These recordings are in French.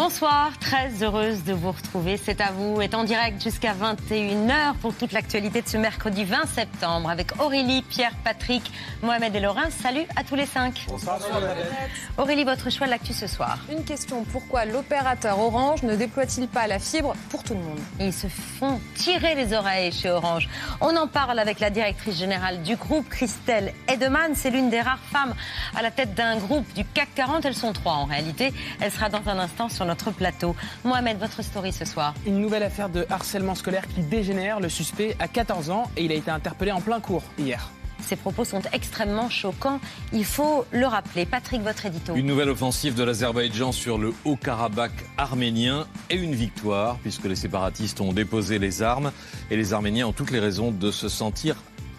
Bonsoir, très heureuse de vous retrouver. C'est à vous, est en direct jusqu'à 21h pour toute l'actualité de ce mercredi 20 septembre avec Aurélie, Pierre, Patrick, Mohamed et Laurent. Salut à tous les cinq. Bonsoir, Aurélie, votre choix de l'actu ce soir. Une question, pourquoi l'opérateur Orange ne déploie-t-il pas la fibre pour tout le monde? Ils se font tirer les oreilles chez Orange. On en parle avec la directrice générale du groupe, Christelle Edeman. C'est l'une des rares femmes à la tête d'un groupe du CAC 40. Elles sont trois en réalité. Elle sera dans un instant sur notre plateau. Mohamed, votre story ce soir. Une nouvelle affaire de harcèlement scolaire qui dégénère. Le suspect a 14 ans et il a été interpellé en plein cours hier. Ces propos sont extrêmement choquants. Il faut le rappeler. Patrick, votre édito. Une nouvelle offensive de l'Azerbaïdjan sur le Haut-Karabakh arménien et une victoire, puisque les séparatistes ont déposé les armes et les Arméniens ont toutes les raisons de se sentir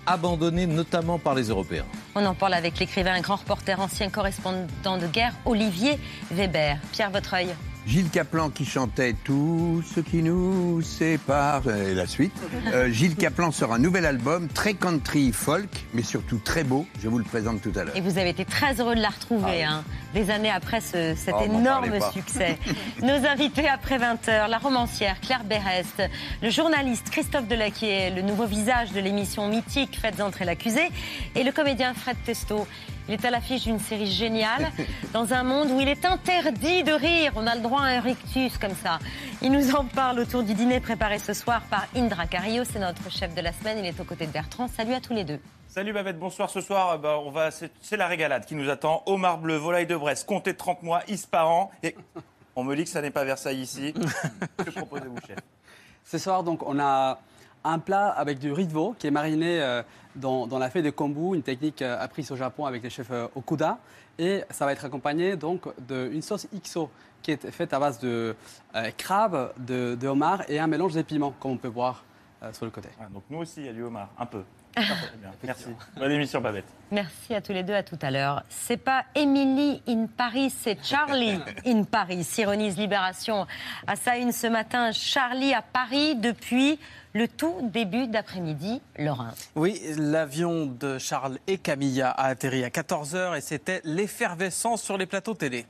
abandonnés, notamment par les Européens. On en parle avec l'écrivain, grand reporter, ancien correspondant de guerre, Olivier Weber. Pierre Vautreul. Gilles Caplan qui chantait Tout ce qui nous sépare, et la suite. Euh, Gilles Caplan sort un nouvel album, très country folk, mais surtout très beau. Je vous le présente tout à l'heure. Et vous avez été très heureux de la retrouver, Ah hein, des années après ce- cet Oh, énorme succès. Nos invités après 20h, la romancière Claire Berest, le journaliste Christophe Delaquier, le nouveau visage de l'émission mythique Faites entrer l'accusé, et le comédien Fred Testo. Il est à l'affiche d'une série géniale, dans un monde où il est interdit de rire. On a le droit à un rictus comme ça. Il nous en parle autour du dîner préparé ce soir par Indra Carillo. C'est notre chef de la semaine. Il est aux côtés de Bertrand. Salut à tous les deux. Salut Babette, bonsoir. Ce soir, bah, on va, c'est, la régalade qui nous attend. Homard bleu, volaille de Brest, comptez 30 mois, ispahan. Et on me dit que ça n'est pas Versailles ici. que proposez-vous, chef? Ce soir, donc, on a un plat avec du riz de veau qui est mariné euh, dans, la fée de kombu, une technique euh, apprise au Japon avec les chefs euh, Okuda. Et ça va être accompagné donc d'une sauce XO qui est faite à base de crabe, de, homard et un mélange d'épiments, comme on peut voir sur le côté. Ah, Donc nous aussi, il y a du homard, un peu. Bien, Merci. Bonne émission, Babette. Merci à tous les deux, à tout à l'heure. C'est pas Emily in Paris, c'est Charlie in Paris. Ironise Libération à sa une ce matin. Charlie à Paris depuis le tout début d'après-midi. Laurent. Oui, l'avion de Charles et Camilla a atterri à 14h et c'était l'effervescence sur les plateaux télé.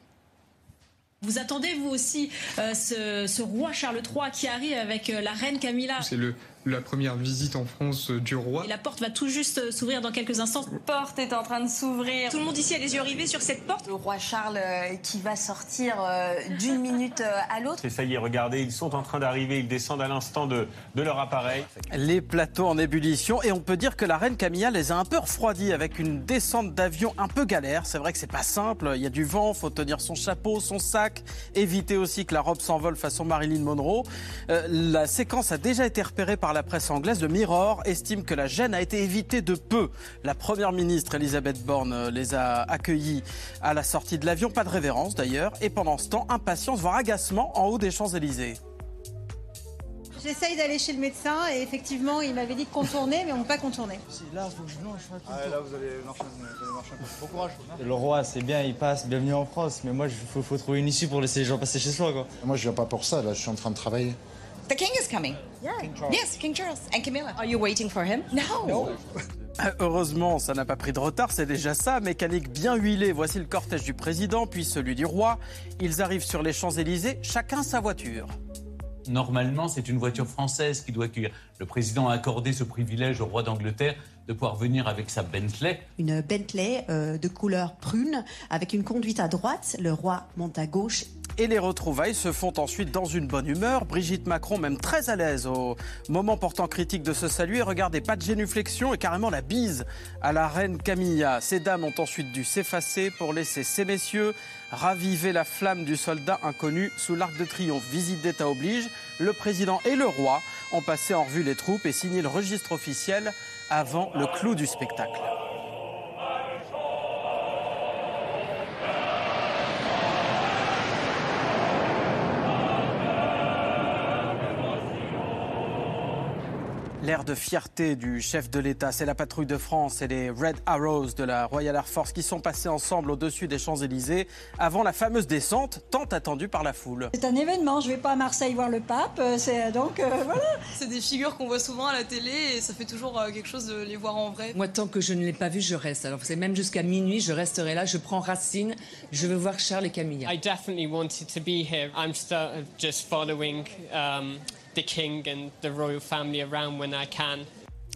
Vous attendez, vous aussi, euh, ce, ce roi Charles III qui arrive avec euh, la reine Camilla C'est le, la première visite en France du roi. Et la porte va tout juste euh, s'ouvrir dans quelques instants. La porte est en train de s'ouvrir. Tout le monde ici a les yeux rivés sur cette porte. Le roi Charles euh, qui va sortir euh, d'une minute à l'autre. Et ça y est, regardez, ils sont en train d'arriver, ils descendent à l'instant de, de leur appareil. Les plateaux en ébullition et on peut dire que la reine Camilla les a un peu refroidis avec une descente d'avion un peu galère. C'est vrai que c'est pas simple, il y a du vent, faut tenir son chapeau, son sac, éviter aussi que la robe s'envole façon Marilyn Monroe. Euh, la séquence a déjà été repérée par la presse anglaise. Le Mirror estime que la gêne a été évitée de peu. La première ministre Elisabeth Borne euh, les a accueillis à la sortie de l'avion, pas de révérence d'ailleurs, et pendant ce temps, impatience voire agacement en haut des Champs-Élysées. J'essaye d'aller chez le médecin et effectivement, il m'avait dit de contourner, mais on ne peut pas contourner. Là, faut que je mange. Ah, là, vous allez marcher, vous allez marcher un peu. Bon courage. Le roi, c'est bien, il passe, bienvenue en France. Mais moi, il faut, faut trouver une issue pour laisser les gens passer chez soi. Quoi. Moi, je viens pas pour ça, là, je suis en train de travailler. The king is coming. Yeah. Yes, King Charles and Camilla. Are you waiting for him? No. Euh, Heureusement, ça n'a pas pris de retard, c'est déjà ça. Mécanique bien huilée, voici le cortège du président, puis celui du roi. Ils arrivent sur les Champs-Élysées, chacun sa voiture. Normalement, c'est une voiture française qui doit accueillir. Le président a accordé ce privilège au roi d'Angleterre de pouvoir venir avec sa Bentley. Une Bentley euh, de couleur prune avec une conduite à droite. Le roi monte à gauche. Et les retrouvailles se font ensuite dans une bonne humeur. Brigitte Macron, même très à l'aise au moment portant critique de se saluer. Regardez, pas de génuflexion et carrément la bise à la reine Camilla. Ces dames ont ensuite dû s'effacer pour laisser ces messieurs raviver la flamme du soldat inconnu sous l'arc de triomphe. Visite d'État oblige. le président et le roi ont passé en revue les troupes et signé le registre officiel avant le clou du spectacle. L'air de fierté du chef de l'État, c'est la patrouille de France et les Red Arrows de la Royal Air Force qui sont passés ensemble au-dessus des Champs-Élysées avant la fameuse descente tant attendue par la foule. C'est un événement, je vais pas à Marseille voir le pape, euh, c'est donc euh, voilà. C'est des figures qu'on voit souvent à la télé et ça fait toujours euh, quelque chose de les voir en vrai. Moi, tant que je ne l'ai pas vu, je reste. Alors, c'est même jusqu'à minuit, je resterai là. Je prends racine. Je veux voir Charles et Camilla. I definitely wanted to be here. I'm still just following um, the king and the royal family around when I can.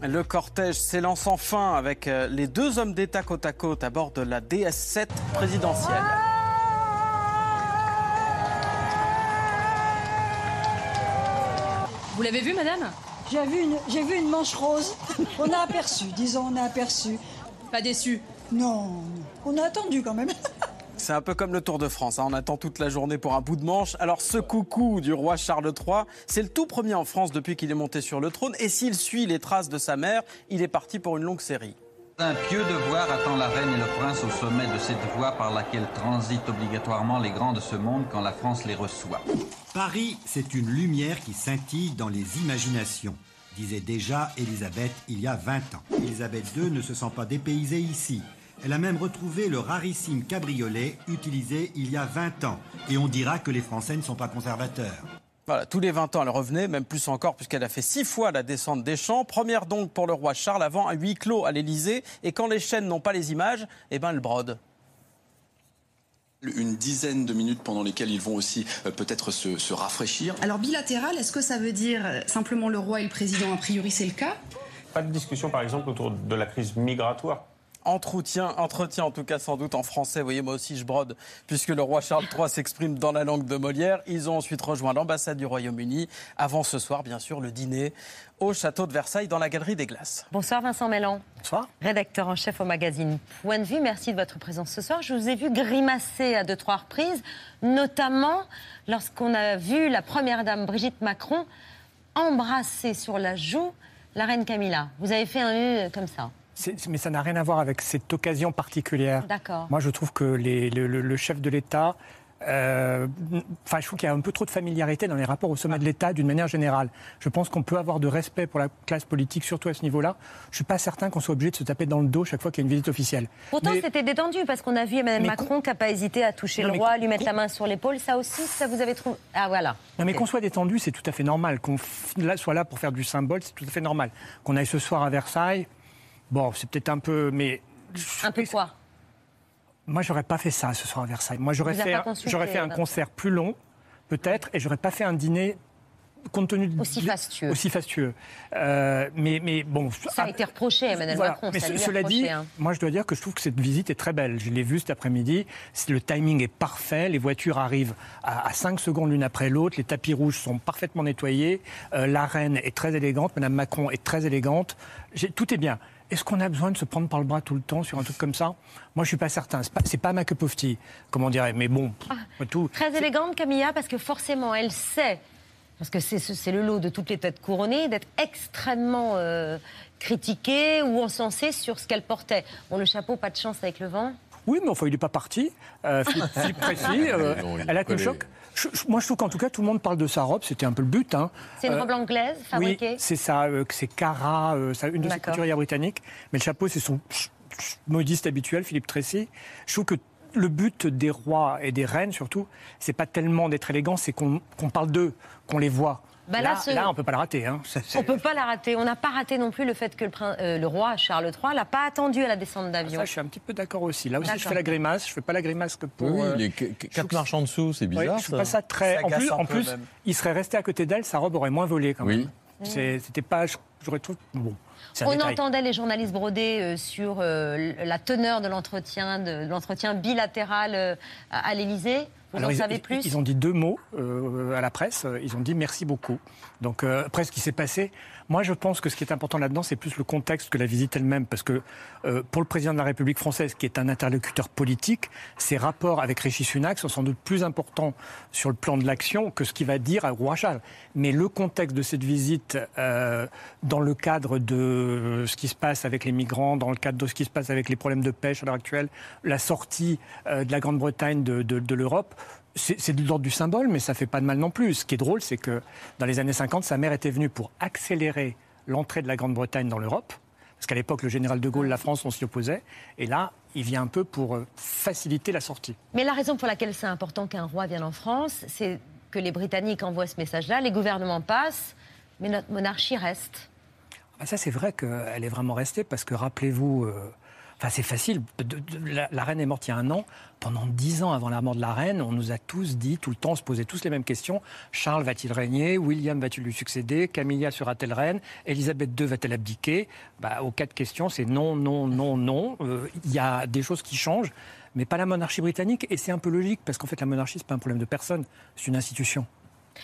Le cortège s'élance enfin avec euh, les deux hommes d'État côte à côte à bord de la DS-7 présidentielle. Vous l'avez vu, madame? J'ai vu, une, j'ai vu une manche rose. On a aperçu, disons, on a aperçu. Pas déçu? Non. on a attendu quand même. C'est un peu comme le Tour de France, hein. on attend toute la journée pour un bout de manche. Alors ce coucou du roi Charles III, c'est le tout premier en France depuis qu'il est monté sur le trône. Et s'il suit les traces de sa mère, il est parti pour une longue série. Un pieux devoir attend la reine et le prince au sommet de cette voie par laquelle transitent obligatoirement les grands de ce monde quand la France les reçoit. Paris, c'est une lumière qui scintille dans les imaginations, disait déjà Élisabeth il y a 20 ans. Élisabeth II ne se sent pas dépaysée ici. Elle a même retrouvé le rarissime cabriolet utilisé il y a 20 ans. Et on dira que les Français ne sont pas conservateurs. Voilà, tous les 20 ans, elle revenait, même plus encore, puisqu'elle a fait six fois la descente des champs. Première donc pour le roi Charles, avant un huis clos à l'Élysée. Et quand les chaînes n'ont pas les images, eh ben, elle brode. Une dizaine de minutes pendant lesquelles ils vont aussi euh, peut-être se, se rafraîchir. Alors bilatéral, est-ce que ça veut dire euh, simplement le roi et le président A priori, c'est le cas? Pas de discussion, par exemple, autour de la crise migratoire. Entretien, entretien en tout cas sans doute en français. Vous voyez, moi aussi je brode, puisque le roi Charles III s'exprime dans la langue de Molière. Ils ont ensuite rejoint l'ambassade du Royaume-Uni. Avant ce soir, bien sûr, le dîner au château de Versailles dans la galerie des glaces. Bonsoir Vincent Mélan. Bonsoir. Rédacteur en chef au magazine Point de vue. Merci de votre présence ce soir. Je vous ai vu grimacer à deux, trois reprises, notamment lorsqu'on a vu la première dame Brigitte Macron embrasser sur la joue la reine Camilla. Vous avez fait un U comme ça. Mais ça n'a rien à voir avec cette occasion particulière. D'accord. Moi, je trouve que les- le, chef de l'État. euh, Enfin, je trouve qu'il y a un peu trop de familiarité dans les rapports au sommet de l'État d'une manière générale. Je pense qu'on peut avoir de respect pour la classe politique, surtout à ce niveau-là. Je suis pas certain qu'on soit obligé de se taper dans le dos chaque fois qu'il y a une visite officielle. Pourtant, c'était détendu parce qu'on a vu Emmanuel Macron qui n'a pas hésité à toucher Non, le roi, lui mettre la main sur l'épaule. Ça aussi, ça vous avez trouvé. Ah, voilà. Non, mais qu'on soit détendu, c'est tout à fait normal. Qu'on soit là pour faire du symbole, c'est tout à fait normal. Qu'on aille ce soir à Versailles, bon, c'est peut-être un peu. Mais Un peu quoi? Moi, j'aurais pas fait ça ce soir à Versailles. Moi, j'aurais fait, j'aurais fait un concert plus long, peut-être, et j'aurais pas fait un dîner compte tenu de- Aussi fastueux. Aussi fastueux. Euh, mais, mais bon. Ça a été reproché à Emmanuel Voilà. Macron. Mais ce- cela reproché, dit, hein. moi je dois dire que je trouve que cette visite est très belle. Je l'ai vue cet après-midi. Le timing est parfait. Les voitures arrivent à, 5 secondes l'une après l'autre. Les tapis rouges sont parfaitement nettoyés. Euh, la reine est très élégante. Madame Macron est très élégante. Tout est bien. Est-ce qu'on a besoin de se prendre par le bras tout le temps sur un truc comme ça? Moi, je suis pas certain. C'est pas, c'est pas ma cup of tea, comme on dirait. Mais bon, après tout. Très élégante, Camilla, parce que forcément, elle sait, parce que c'est c'est le lot de toutes les têtes couronnées, d'être extrêmement euh, critiquée ou encensée sur ce qu'elle portait. Bon, le chapeau, pas de chance avec le vent. Oui, mais enfin, il n'est pas parti. Euh, Philippe, Philippe Précy, euh, Non, elle a le choc. Je- je- moi, je trouve qu'en tout cas, tout le monde parle de sa robe. C'était un peu le but. hein. C'est une Euh, robe anglaise, Oui, fabriquée c'est ça. euh, c'est Cara, euh, ça, une de ses couturières britanniques. Mais le chapeau, c'est son modiste habituel, Philippe Tracy. Je trouve que le but des rois et des reines, surtout, c'est pas tellement d'être élégant, c'est qu'on qu'on parle d'eux, qu'on les voit. Bah là, là, ce- là, on peut pas le rater. Hein. On peut pas la rater. On n'a pas raté non plus le fait que le, prin- euh, le roi Charles III l'a pas attendu à la descente d'avion. Ça, je suis un petit peu d'accord aussi. Là aussi, je fais la grimace. Je fais pas la grimace que pour. Oui, euh, les qu- qu- quatre marches en dessous, c'est Oui, bizarre. je trouve pas ça très. Ça En plus, en plus il serait resté à côté d'elle, sa robe aurait moins volé quand Oui. même. C'est- C'était pas. Je, j'aurais trouvé bon. On détail. entendait les journalistes broder euh, sur euh, la teneur de l'entretien, de l'entretien bilatéral euh, à, l'Élysée. Vous Alors, en ils, savez plus? Ils ont dit deux mots euh, à la presse. Ils ont dit merci beaucoup. Donc euh, après ce qui s'est passé, moi je pense que ce qui est important là-dedans, c'est plus le contexte que la visite elle-même, parce que euh, pour le président de la République française, qui est un interlocuteur politique, ses rapports avec Rishi Sunak sont sans doute plus importants sur le plan de l'action que ce qu'il va dire à Roi Charles. Mais le contexte de cette visite, euh, dans le cadre de ce qui se passe avec les migrants, dans le cadre de ce qui se passe avec les problèmes de pêche à l'heure actuelle, la sortie euh, de la Grande-Bretagne de, de- de l'Europe, c'est de l'ordre du symbole, mais ça fait pas de mal non plus. Ce qui est drôle, c'est que dans les années 50, sa mère était venue pour accélérer l'entrée de la Grande-Bretagne dans l'Europe. Parce qu'à l'époque, le général de Gaulle, la France, on s'y opposait. Et là, il vient un peu pour euh, faciliter la sortie. Mais la raison pour laquelle c'est important qu'un roi vienne en France, c'est que les Britanniques envoient ce message-là, les gouvernements passent, mais notre monarchie reste. Ah, ça, c'est vrai qu'elle est vraiment restée parce que rappelez-vous, euh, c'est facile. la, reine est morte il y a un an. Pendant dix ans avant la mort de la reine, on nous a tous dit, tout le temps, on se posait tous les mêmes questions. Charles va-t-il régner? William va-t-il lui succéder? Camilla sera-t-elle reine? Elisabeth II va-t-elle abdiquer? Bah, Aux quatre questions, c'est non, non, non, non. Euh, Il y a des choses qui changent, mais pas la monarchie britannique. Et c'est un peu logique parce qu'en fait, la monarchie, c'est pas un problème de personne, c'est une institution.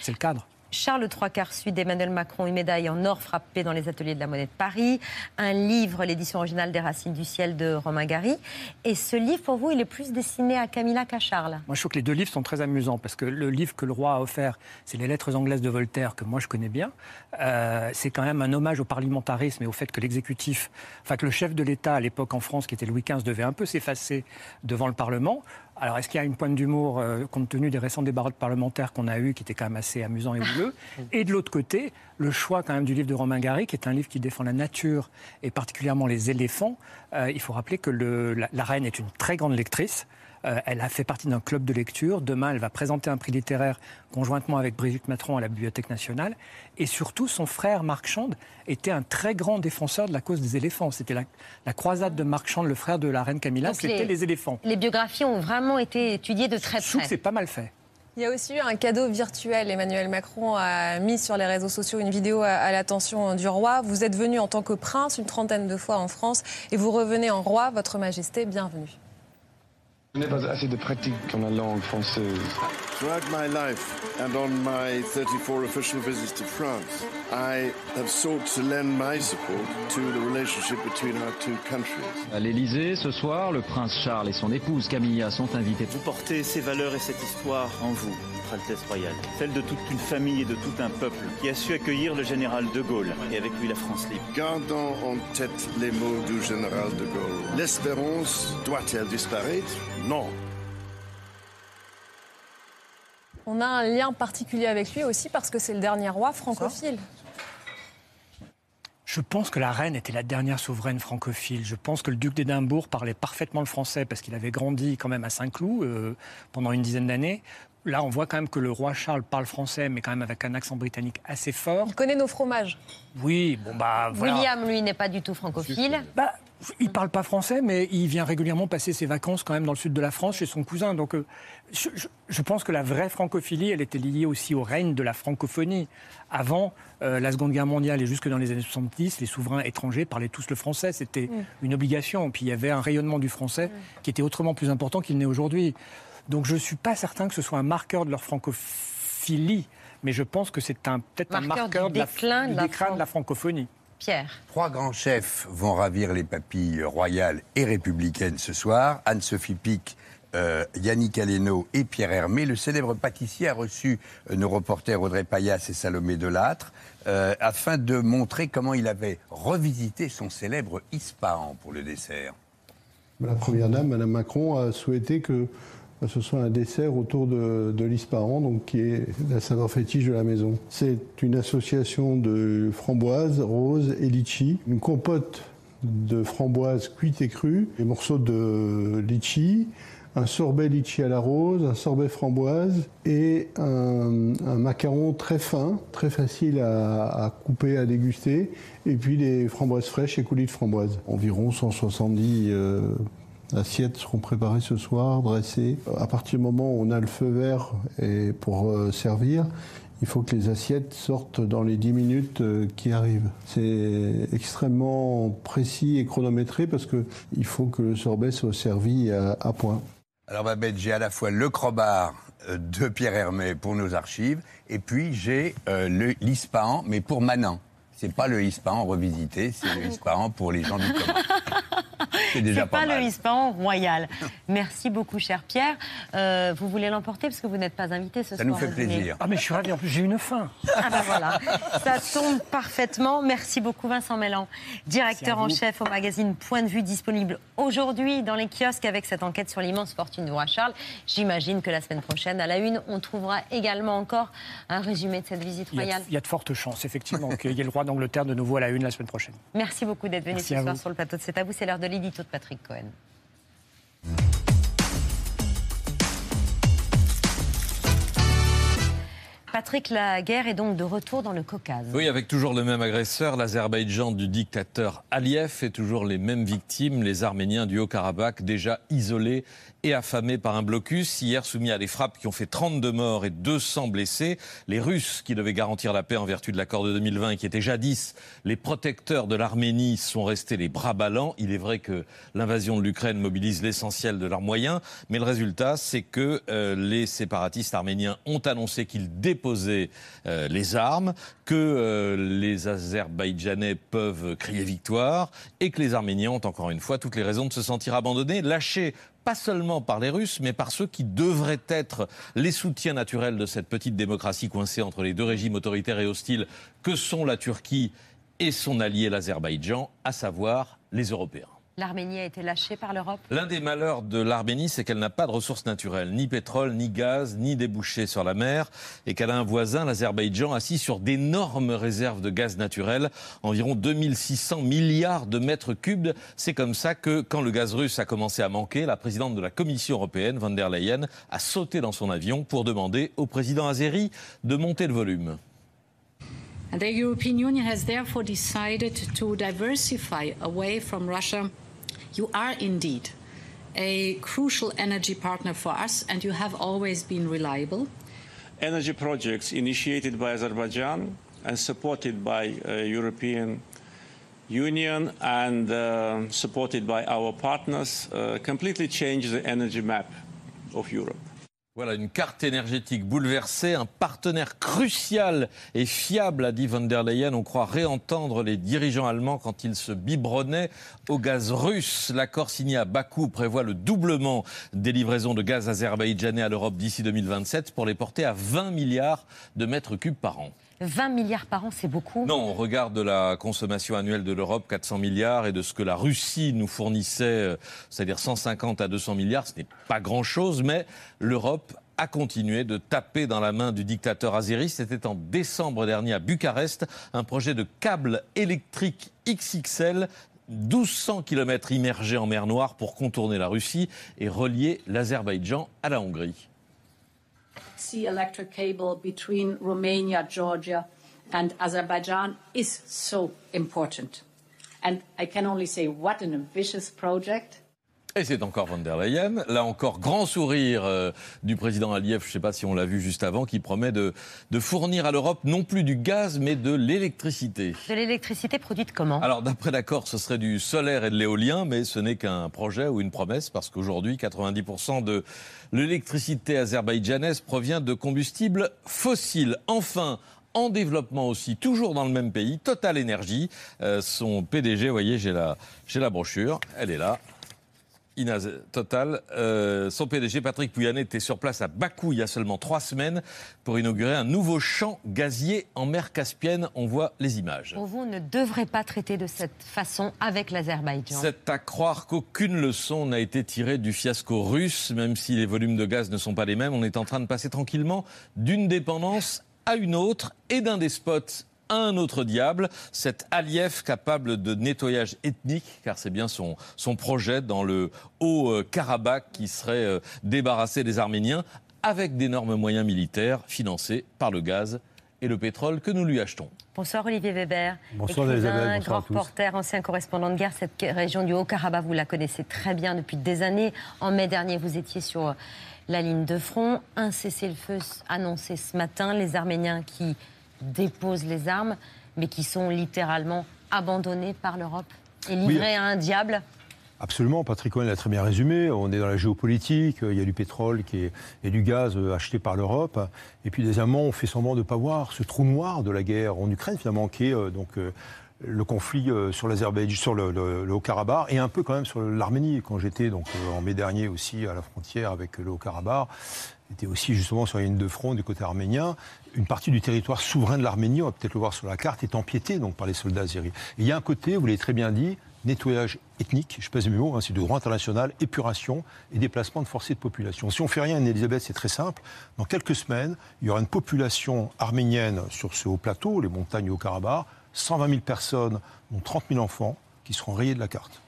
C'est le cadre. Charles III quart suit d'Emmanuel Macron, une médaille en or frappée dans les ateliers de la Monnaie de Paris, un livre, l'édition originale des Racines du ciel de Romain Gary. Et ce livre, pour vous, il est plus destiné à Camilla qu'à Charles? Moi, je trouve que les deux livres sont très amusants parce que le livre que le roi a offert, c'est les lettres anglaises de Voltaire, que moi je connais bien. Euh, c'est quand même un hommage au parlementarisme et au fait que l'exécutif, enfin que le chef de l'État à l'époque en France, qui était Louis XV, devait un peu s'effacer devant le Parlement. Alors, est-ce qu'il y a une pointe d'humour euh, compte tenu des récents débats parlementaires qu'on a eus, qui étaient quand même assez amusants et houleux? Et de l'autre côté, le choix quand même du livre de Romain Gary, qui est un livre qui défend la nature et particulièrement les éléphants. Euh, il faut rappeler que le- la, la reine est une très grande lectrice. Euh, elle a fait partie d'un club de lecture. Demain, elle va présenter un prix littéraire conjointement avec Brigitte Matron à la Bibliothèque nationale. Et surtout, son frère Marc Chande était un très grand défenseur de la cause des éléphants. C'était la, la croisade de Marc Chande, le frère de la reine Camilla, c'était les... éléphants. Les biographies ont vraiment été étudiées de très Je trouve près. que c'est pas mal fait. Il y a aussi eu un cadeau virtuel. Emmanuel Macron a mis sur les réseaux sociaux une vidéo à, à l'attention du roi. Vous êtes venu en tant que prince une trentaine de fois en France et vous revenez en roi. Votre Majesté, bienvenue. Je n'ai pas assez de pratique en la langue française. Throughout my life and on my 34 official visits to France, I have sought to lend my support to the relationship between our two countries. À l'Élysée, ce soir, le prince Charles et son épouse Camilla sont invités. Vous portez ces valeurs et cette histoire en vous, Votre Altesse royale. Celle de toute une famille et de tout un peuple qui a su accueillir le général de Gaulle et avec lui la France libre. Gardons en tête les mots du général de Gaulle. L'espérance doit-elle disparaître? Non. On a un lien particulier avec lui aussi parce que c'est le dernier roi francophile. Je pense que la reine était la dernière souveraine francophile. Je pense que le duc d'Édimbourg parlait parfaitement le français parce qu'il avait grandi quand même à Saint-Cloud euh, pendant une dizaine d'années. Là, on voit quand même que le roi Charles parle français, mais quand même avec un accent britannique assez fort. Il connaît nos fromages. Oui, bon bah voilà. William, lui, n'est pas du tout francophile. Bah, il parle pas français, mais il vient régulièrement passer ses vacances quand même dans le sud de la France chez son cousin. Donc, euh, je, je- je pense que la vraie francophilie, elle était liée aussi au règne de la francophonie. Avant euh, la Seconde Guerre mondiale et jusque dans les années 70, les souverains étrangers parlaient tous le français. C'était Mm. une obligation. Puis il y avait un rayonnement du français qui était autrement plus important qu'il n'est aujourd'hui. Donc, je suis pas certain que ce soit un marqueur de leur francophilie, mais je pense que c'est un peut-être un Marqueur du de la, déclin de du la déclin de la francophonie. Pierre. Trois grands chefs vont ravir les papilles royales et républicaines ce soir. Anne-Sophie Pic, euh, Yannick Aleno et Pierre Hermé. Le célèbre pâtissier a reçu euh, nos reporters Audrey Payas et Salomé Delattre euh, afin de montrer comment il avait revisité son célèbre Ispahan pour le dessert. La Première Dame, Madame Macron, a souhaité que euh, ce soit un dessert autour de, de l'ispahan, donc qui est la saveur fétiche de la maison. C'est une association de framboises, roses et litchi, une compote de framboises cuites et crues, des morceaux de litchi, un sorbet litchi à la rose, un sorbet framboise et un, macaron très fin, très facile à, couper, à déguster, et puis des framboises fraîches et coulis de framboises. Environ 170 euh, assiettes seront préparées ce soir, dressées. À partir du moment où on a le feu vert et pour euh, servir, il faut que les assiettes sortent dans les 10 minutes euh, qui arrivent. C'est extrêmement précis et chronométré parce qu'il faut que le sorbet soit servi à, à point. Alors Babette, j'ai à la fois le crobard euh, de Pierre Hermé pour nos archives, et puis j'ai euh, le l'Ispahan, mais pour Manan. C'est pas le Ispahan revisité, c'est le Ispahan pour les gens du commun. C'est déjà pas, pas mal. le Hispan royal. Merci beaucoup, cher Pierre. Euh, vous voulez l'emporter parce que vous n'êtes pas invité ce Ça soir. nous fait plaisir. Ah mais je suis ravi, en plus j'ai une faim. Ah ben voilà, ça tombe parfaitement. Merci beaucoup Vincent Mélan, directeur en chef au magazine Point de vue disponible aujourd'hui dans les kiosques avec cette enquête sur l'immense fortune du roi Charles. J'imagine que la semaine prochaine, à la une, on trouvera également encore un résumé de cette visite Il y, a, royale. il y a de fortes chances, effectivement, qu'il y ait le roi d'Angleterre de nouveau à la une la semaine prochaine. Merci beaucoup d'être venu Merci ce à soir vous. sur le plateau de C'est à vous. C'est l'heure de l'édito de Patrick Cohen. Patrick, la guerre est donc de retour dans le Caucase. Oui, avec toujours le même agresseur, l'Azerbaïdjan du dictateur Aliyev et toujours les mêmes victimes, les Arméniens du Haut-Karabakh, déjà isolés et affamés par un blocus, hier soumis à des frappes qui ont fait 32 morts et 200 blessés. Les Russes, qui devaient garantir la paix en vertu de l'accord de 2020 et qui étaient jadis les protecteurs de l'Arménie, sont restés les bras ballants. Il est vrai que l'invasion de l'Ukraine mobilise l'essentiel de leurs moyens, mais le résultat, c'est que euh, les séparatistes arméniens ont annoncé qu'ils déposaient euh, les armes, que euh, les Azerbaïdjanais peuvent crier victoire et que les Arméniens ont encore une fois toutes les raisons de se sentir abandonnés, lâchés pas seulement par les Russes, mais par ceux qui devraient être les soutiens naturels de cette petite démocratie coincée entre les deux régimes autoritaires et hostiles que sont la Turquie et son allié l'Azerbaïdjan, à savoir les Européens. L'Arménie a été lâchée par l'Europe. L'un des malheurs de l'Arménie, c'est qu'elle n'a pas de ressources naturelles, ni pétrole, ni gaz, ni débouchés sur la mer, et qu'elle a un voisin, l'Azerbaïdjan, assis sur d'énormes réserves de gaz naturel, environ 2600 milliards de mètres cubes. C'est comme ça que, quand le gaz russe a commencé à manquer, la présidente de la Commission européenne, von der Leyen, a sauté dans son avion pour demander au président azéri de monter le volume. The European Union has therefore decided to diversify away from Russia. You are indeed a crucial energy partner for us, and you have always been reliable. Energy projects initiated by Azerbaijan and supported by uh, European Union and uh, supported by our partners uh, completely change the energy map of Europe. Voilà une carte énergétique bouleversée, un partenaire crucial et fiable, a dit von der Leyen. On croit réentendre les dirigeants allemands quand ils se biberonnaient au gaz russe. L'accord signé à Bakou prévoit le doublement des livraisons de gaz azerbaïdjanais à l'Europe d'ici 2027 pour les porter à 20 milliards de mètres cubes par an. 20 milliards par an, c'est beaucoup. Non, on regarde de la consommation annuelle de l'Europe, 400 milliards, et de ce que la Russie nous fournissait, euh, c'est-à-dire 150 à 200 milliards, ce n'est pas grand-chose, mais l'Europe a continué de taper dans la main du dictateur azéri. C'était en décembre dernier à Bucarest, un projet de câble électrique XXL 1200 km immergés en mer Noire pour contourner la Russie et relier l'Azerbaïdjan à la Hongrie. Sea electric cable between Romania, Georgia, and Azerbaijan is so important. And I can only say, what an ambitious project. Et c'est encore von der Leyen. Là encore, grand sourire euh, du président Aliyev, je ne sais pas si on l'a vu juste avant, qui promet de, de fournir à l'Europe non plus du gaz, mais de l'électricité. De l'électricité produite comment? Alors, d'après l'accord, ce serait du solaire et de l'éolien, mais ce n'est qu'un projet ou une promesse, parce qu'aujourd'hui, 90% de l'électricité azerbaïdjanaise provient de combustibles fossiles. Enfin, en développement aussi, toujours dans le même pays, Total Energy, euh, son PDG, vous voyez, j'ai la, j'ai la brochure, elle est là. Inaz Total, euh, son PDG Patrick Pouyanné était sur place à Bakou il y a seulement trois semaines pour inaugurer un nouveau champ gazier en mer Caspienne. On voit les images. Pour vous, on ne devrait pas traiter de cette façon avec l'Azerbaïdjan. C'est à croire qu'aucune leçon n'a été tirée du fiasco russe, même si les volumes de gaz ne sont pas les mêmes. On est en train de passer tranquillement d'une dépendance à une autre et d'un despote un autre diable, cet Aliyev capable de nettoyage ethnique, car c'est bien son, son projet dans le Haut-Karabakh qui serait euh, débarrassé des Arméniens avec d'énormes moyens militaires financés par le gaz et le pétrole que nous lui achetons. Bonsoir Olivier Weber. Bonsoir Écrivain, Elisabeth, bonsoir grand à tous. reporter, ancien correspondant de guerre. Cette région du Haut-Karabakh, vous la connaissez très bien depuis des années. En mai dernier, vous étiez sur la ligne de front. Un cessez-le-feu annoncé ce matin. Les Arméniens qui déposent les armes, mais qui sont littéralement abandonnés par l'Europe et livrés à un diable. Absolument, Patrick Cohen l'a très bien résumé. On est dans la géopolitique, il y a du pétrole qui est, et du gaz euh, acheté par l'Europe. Et puis Allemands ont fait semblant de ne pas voir ce trou noir de la guerre en Ukraine, finalement, qui est euh, donc, euh, le conflit sur l'Azerbaïdjan, sur le, le, Haut-Karabakh, et un peu quand même sur l'Arménie. Quand j'étais donc en mai dernier aussi à la frontière avec le Haut-Karabakh, était aussi justement sur la ligne de front du côté arménien. Une partie du territoire souverain de l'Arménie, on va peut-être le voir sur la carte, est empiétée donc par les soldats azéris. Et il y a un côté, vous l'avez très bien dit, nettoyage ethnique, je pèse mes mots, hein, c'est du droit international, épuration et déplacement de forcés de population. Si on fait rien, Elisabeth, c'est très simple. Dans quelques semaines, il y aura une population arménienne sur ce haut plateau, les montagnes au Karabakh, 120 000 personnes, dont 30 000 enfants, qui seront rayés de la carte.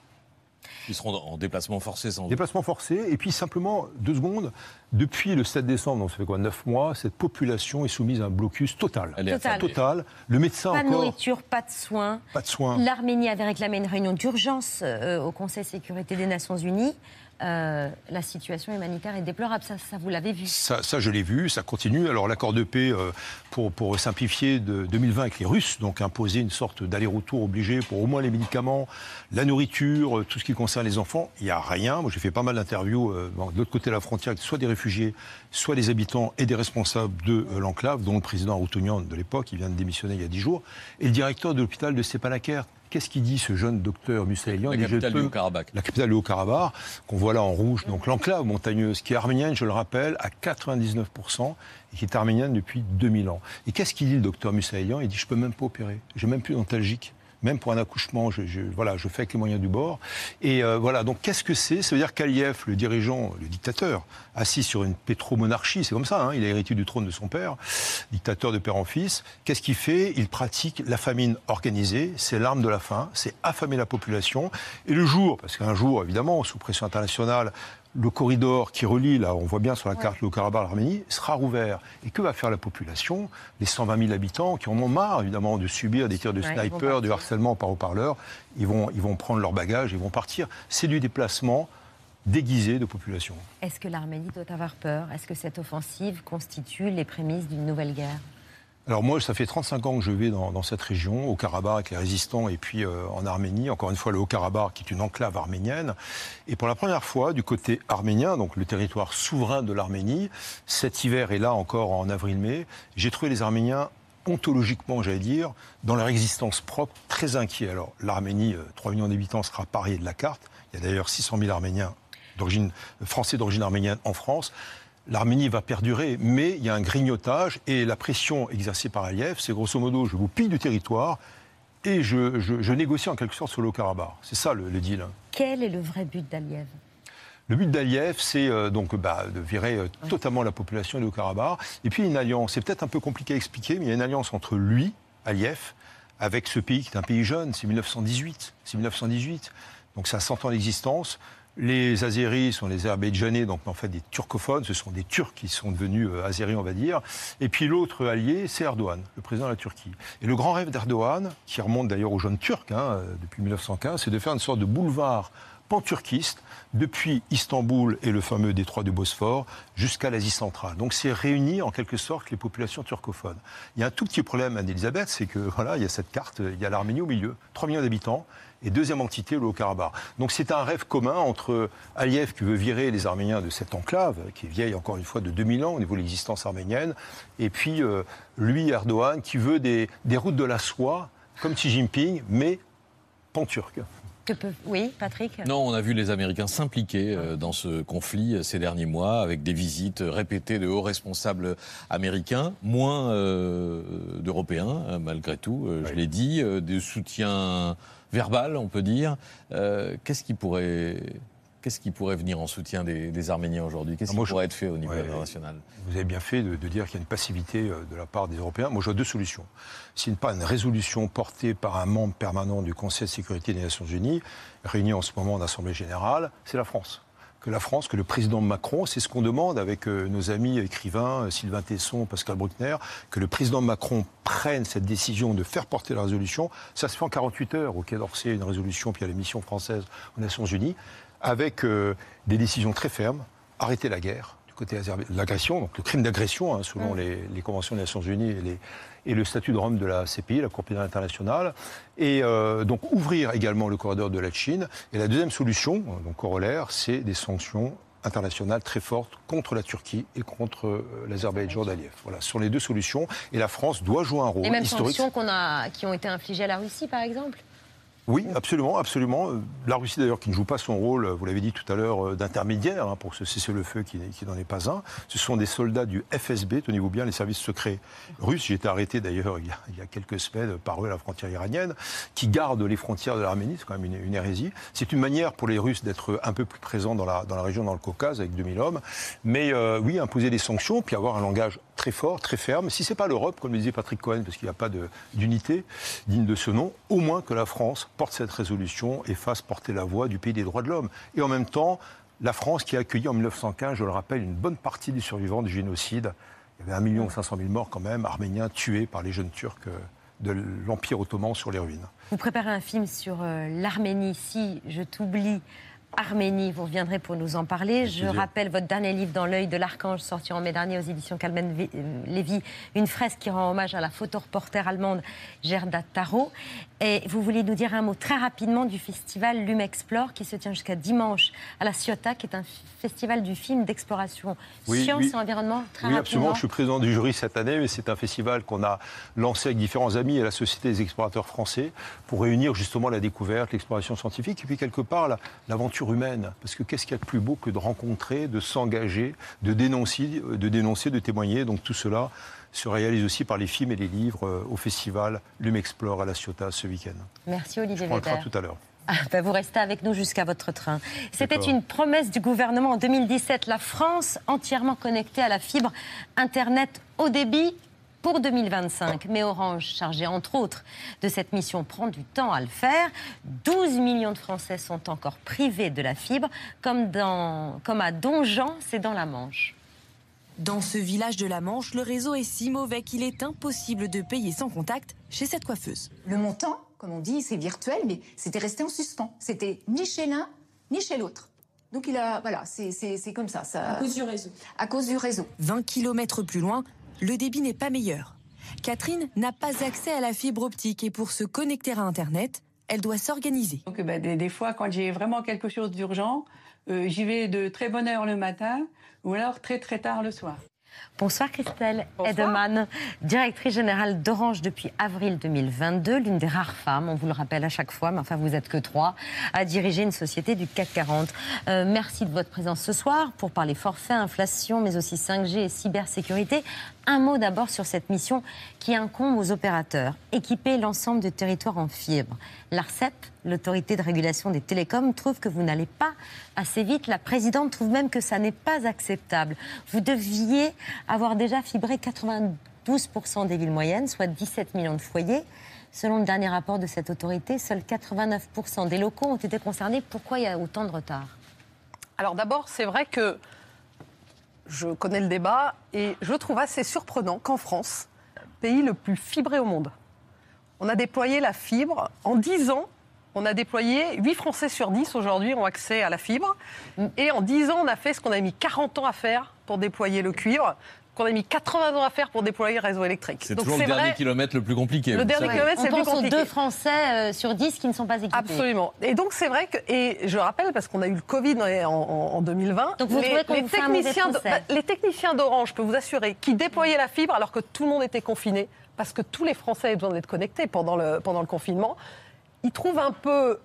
Ils seront en déplacement forcé sans doute. Déplacement forcé, et puis simplement, deux secondes, depuis le 7 décembre, donc ça fait quoi, 9 mois, cette population est soumise à un blocus total. total. total. Le médecin pas encore... de nourriture, pas de soins. Pas de soins. L'Arménie avait réclamé une réunion d'urgence euh, au Conseil de sécurité des Nations Unies. Euh, la situation humanitaire est déplorable. Ça, vous l'avez vu ça, je l'ai vu, ça continue. Alors l'accord de paix, euh, pour, simplifier, de 2020 avec les Russes, donc imposer une sorte d'aller-retour obligé pour au moins les médicaments, la nourriture, euh, tout ce qui concerne les enfants, il n'y a rien. Moi, j'ai fait pas mal d'interviews de l'autre côté de la frontière, soit des réfugiés, soit des habitants et des responsables de l'enclave, dont le président Aroutonian de l'époque, il vient de démissionner il y a 10 jours, et le directeur de l'hôpital de Stepanakert Qu'est-ce qu'il dit ce jeune docteur Musaïlian La capitale du Haut-Karabakh. La capitale du Haut-Karabakh, qu'on voit là en rouge, donc l'enclave montagneuse, qui est arménienne, je le rappelle, à 99%, et qui est arménienne depuis 2000 ans. Et qu'est-ce qu'il dit le docteur Musaïlian Il dit, je peux même pas opérer, j'ai même plus d'antalgique même pour un accouchement, je, voilà, je fais avec les moyens du bord. Et euh, voilà, donc qu'est-ce que c'est? Ça veut dire qu'Aliyev, le dirigeant, le dictateur, assis sur une pétromonarchie, c'est comme ça, hein, il a hérité du trône de son père, dictateur de père en fils, qu'est-ce qu'il fait? Il pratique la famine organisée, c'est l'arme de la faim, c'est affamer la population. Et le jour, parce qu'un jour, évidemment, sous pression internationale, le corridor qui relie, là, on voit bien sur la carte le Karabakh, l'Arménie, sera rouvert. Et que va faire la population? Les 120 000 habitants qui en ont marre, évidemment, de subir des tirs de sniper, du harcèlement par haut-parleur, ils vont, ils vont prendre leur bagage, ils vont partir. C'est du déplacement déguisé de population. Est-ce que l'Arménie doit avoir peur? Est-ce que cette offensive constitue les prémices d'une nouvelle guerre? Alors moi, ça fait 35 ans que je vais dans, cette région, au Karabakh avec les résistants, et puis euh, en Arménie, encore une fois le Haut-Karabakh qui est une enclave arménienne. Et pour la première fois, du côté arménien, donc le territoire souverain de l'Arménie, cet hiver et là encore en avril-mai, j'ai trouvé les Arméniens ontologiquement, j'allais dire, dans leur existence propre, très inquiets. Alors l'Arménie, 3 euh, millions d'habitants, sera pariée de la carte. Il y a d'ailleurs 600 000 Arméniens d'origine, français d'origine arménienne en France l'Arménie va perdurer, mais il y a un grignotage et la pression exercée par Aliyev, c'est grosso modo, je vous pille du territoire et je, négocie en quelque sorte sur le Karabakh. C'est ça le, deal. Quel est le vrai but d'Aliyev? Le but d'Aliyev, c'est euh, donc bah, de virer euh, totalement la population du Haut-Karabakh. Et puis une alliance, c'est peut-être un peu compliqué à expliquer, mais il y a une alliance entre lui, Aliyev, avec ce pays qui est un pays jeune, c'est 1918. C'est 1918. Donc ça a 100 ans d'existence. Les Azéris sont les Azerbaïdjanais, donc en fait des turcophones, ce sont des Turcs qui sont devenus euh, Azéris, on va dire. Et puis l'autre allié, c'est Erdogan, le président de la Turquie. Et le grand rêve d'Erdogan, qui remonte d'ailleurs aux jeunes Turcs hein, depuis 1915, c'est de faire une sorte de boulevard pan-turquiste depuis Istanbul et le fameux détroit du Bosphore jusqu'à l'Asie centrale. Donc c'est réunir en quelque sorte les populations turcophones. Il y a un tout petit problème, Anne-Elisabeth, c'est que voilà, il y a cette carte, il y a l'Arménie au milieu, 3 millions d'habitants, et deuxième entité, le Haut-Karabakh. Donc c'est un rêve commun entre Aliyev qui veut virer les Arméniens de cette enclave, qui est vieille encore une fois de 2000 ans au niveau de l'existence arménienne, et puis euh, lui, Erdogan, qui veut des, des routes de la soie, comme Xi Jinping, mais pan-turc. Oui, Patrick Non, on a vu les Américains s'impliquer euh, dans ce conflit euh, ces derniers mois avec des visites répétées de hauts responsables américains, moins d'Européens, malgré tout, je l'ai dit, des soutiens verbal, on peut dire. Euh, qu'est-ce qui pourrait Qu'est-ce qui pourrait venir en soutien des, Arméniens aujourd'hui? Qu'est-ce ah, qui pourrait être fait au niveau international? Vous avez bien fait de, dire qu'il y a une passivité euh, de la part des Européens. Moi, je vois deux solutions. Si n'est pas une résolution portée par un membre permanent du Conseil de sécurité des Nations Unies, réuni en ce moment en Assemblée générale, c'est la France que la France, que le président Macron, c'est ce qu'on demande avec euh, nos amis écrivains, euh, Sylvain Tesson, Pascal Bruckner, que le président Macron prenne cette décision de faire porter la résolution. Ça se fait en 48 heures au Quai d'Orsay, une résolution, puis à la mission française aux Nations Unies, avec euh, des décisions très fermes, arrêter la guerre, du côté l'agression, donc le crime d'agression, hein, selon Mm. les, les conventions des Nations Unies et, les- et le statut de Rome de la CPI, la Cour pénale internationale, et euh, donc ouvrir également le corridor de la Chine. Et la deuxième solution, euh, donc corollaire, c'est des sanctions internationales très fortes contre la Turquie et contre l'Azerbaïdjan d'Aliyev. Voilà, ce sont les deux solutions. Et la France doit jouer un rôle Les mêmes historique. sanctions qu'on a, qui ont été infligées à la Russie, par exemple? Oui, absolument, absolument. La Russie, d'ailleurs, qui ne joue pas son rôle, vous l'avez dit tout à l'heure, euh, d'intermédiaire hein, pour ce cessez-le-feu qui, qui n'en est pas un. Ce sont des soldats du FSB, tenez-vous bien, les services secrets russes. J'ai été arrêté d'ailleurs il, y a- quelques semaines par eux à la frontière iranienne, qui gardent les frontières de l'Arménie. C'est quand même une, hérésie. C'est une manière pour les Russes d'être un peu plus présents dans la, dans la région, dans le Caucase, avec 2000 hommes. Mais euh, oui, imposer des sanctions, puis avoir un langage très fort, très ferme. Si c'est pas l'Europe, comme le disait Patrick Cohen, parce qu'il n'y a pas de- d'unité digne de ce nom, au moins que la France porte cette résolution et fasse porter la voix du pays des droits de l'homme. Et en même temps, la France qui a accueilli en 1915, je le rappelle, une bonne partie des survivants du génocide. Il y avait 1 500 000 morts quand même, arméniens tués par les jeunes Turcs euh, de l'Empire ottoman sur les ruines. Vous préparez un film sur euh, l'Arménie. Si je t'oublie, Arménie, vous reviendrez pour nous en parler. Je rappelle votre dernier livre, Dans l'œil de l'archange, sorti en mai dernier aux éditions Calmen euh, Lévy, une fresque qui rend hommage à la photoreporter allemande Gerda Taro. Et vous voulez nous dire un mot très rapidement du festival Lume Explore qui se tient jusqu'à dimanche à la Ciotat, qui est un festival du film d'exploration Oui, science oui. et environnement. Très Oui, rapidement. absolument. Je suis président du jury cette année, mais c'est un festival qu'on a lancé avec différents amis et la Société des explorateurs français pour réunir justement la découverte, l'exploration scientifique et puis quelque part la- humaine. Parce que qu'est-ce qu'il y a de plus beau que de rencontrer, de s'engager, de dénoncer, de dénoncer, de témoigner? Donc tout cela se réalise aussi par les films et les livres euh, au festival Lume Explore à La Ciotat ce week-end. Merci Olivier Je le train tout à l'heure. Ah, ben, vous restez avec nous jusqu'à votre train. C'était une promesse du gouvernement en 2017. La France entièrement connectée à la fibre Internet haut débit pour 2025. Mais Orange, chargé entre autres de cette mission, prend du temps à le faire. 12 millions de Français sont encore privés de la fibre, comme, dans, comme à Dongeant, c'est dans la Manche. Dans ce village de la Manche, le réseau est si mauvais qu'il est impossible de payer sans contact chez cette coiffeuse. Le montant, comme on dit, c'est virtuel, mais c'était resté en suspens. C'était ni chez l'un, ni chez l'autre. Donc il a, voilà, c'est comme ça, ça. À cause du réseau. À cause du réseau. 20 km plus loin, le débit n'est pas meilleur. Catherine n'a pas accès à la fibre optique et pour se connecter à Internet, elle doit s'organiser. Donc, des, des fois, quand j'ai vraiment quelque chose d'urgent, euh, j'y vais de très bonne heure le matin ou alors très très tard le soir. Bonsoir Christelle Edeman, directrice générale d'Orange depuis avril 2022, l'une des rares femmes, on vous le rappelle à chaque fois, mais enfin vous êtes que trois, à diriger une société du CAC 40. Euh, merci de votre présence ce soir pour parler forfait, inflation, mais aussi 5G et cybersécurité. Un mot d'abord sur cette mission qui incombe aux opérateurs, équiper l'ensemble du territoire en fibre. L'ARCEP, l'autorité de régulation des télécoms, trouve que vous n'allez pas assez vite. La présidente trouve même que ça n'est pas acceptable. Vous deviez avoir déjà fibré 92% des villes moyennes, soit 17 millions de foyers. Selon le dernier rapport de cette autorité, seuls 89% des locaux ont été concernés. Pourquoi il y a autant de retard? Alors d'abord, c'est vrai que je connais le débat et je trouve assez surprenant qu'en France, pays le plus fibré au monde, on a déployé la fibre en 10 ans. On a déployé 8 Français sur 10 aujourd'hui ont accès à la fibre. Et en 10 ans, on a fait ce qu'on a mis 40 ans à faire pour déployer le cuivre, qu'on a mis 80 ans à faire pour déployer le réseau électrique. C'est toujours le dernier vrai, kilomètre le plus compliqué. Le dernier savez. kilomètre, c'est On le plus pense aux compliqué. deux Français euh, sur 10 qui ne sont pas équipés. Absolument. Et donc c'est vrai que, et je rappelle parce qu'on a eu le Covid en, en- en 2020. Donc vous les, vous techniciens, de- bah, les techniciens d'Orange, je peux vous assurer, qui déployaient la fibre alors que tout le monde était confiné, parce que tous les Français avaient besoin d'être connectés pendant le, pendant le confinement, ils trouvent un peu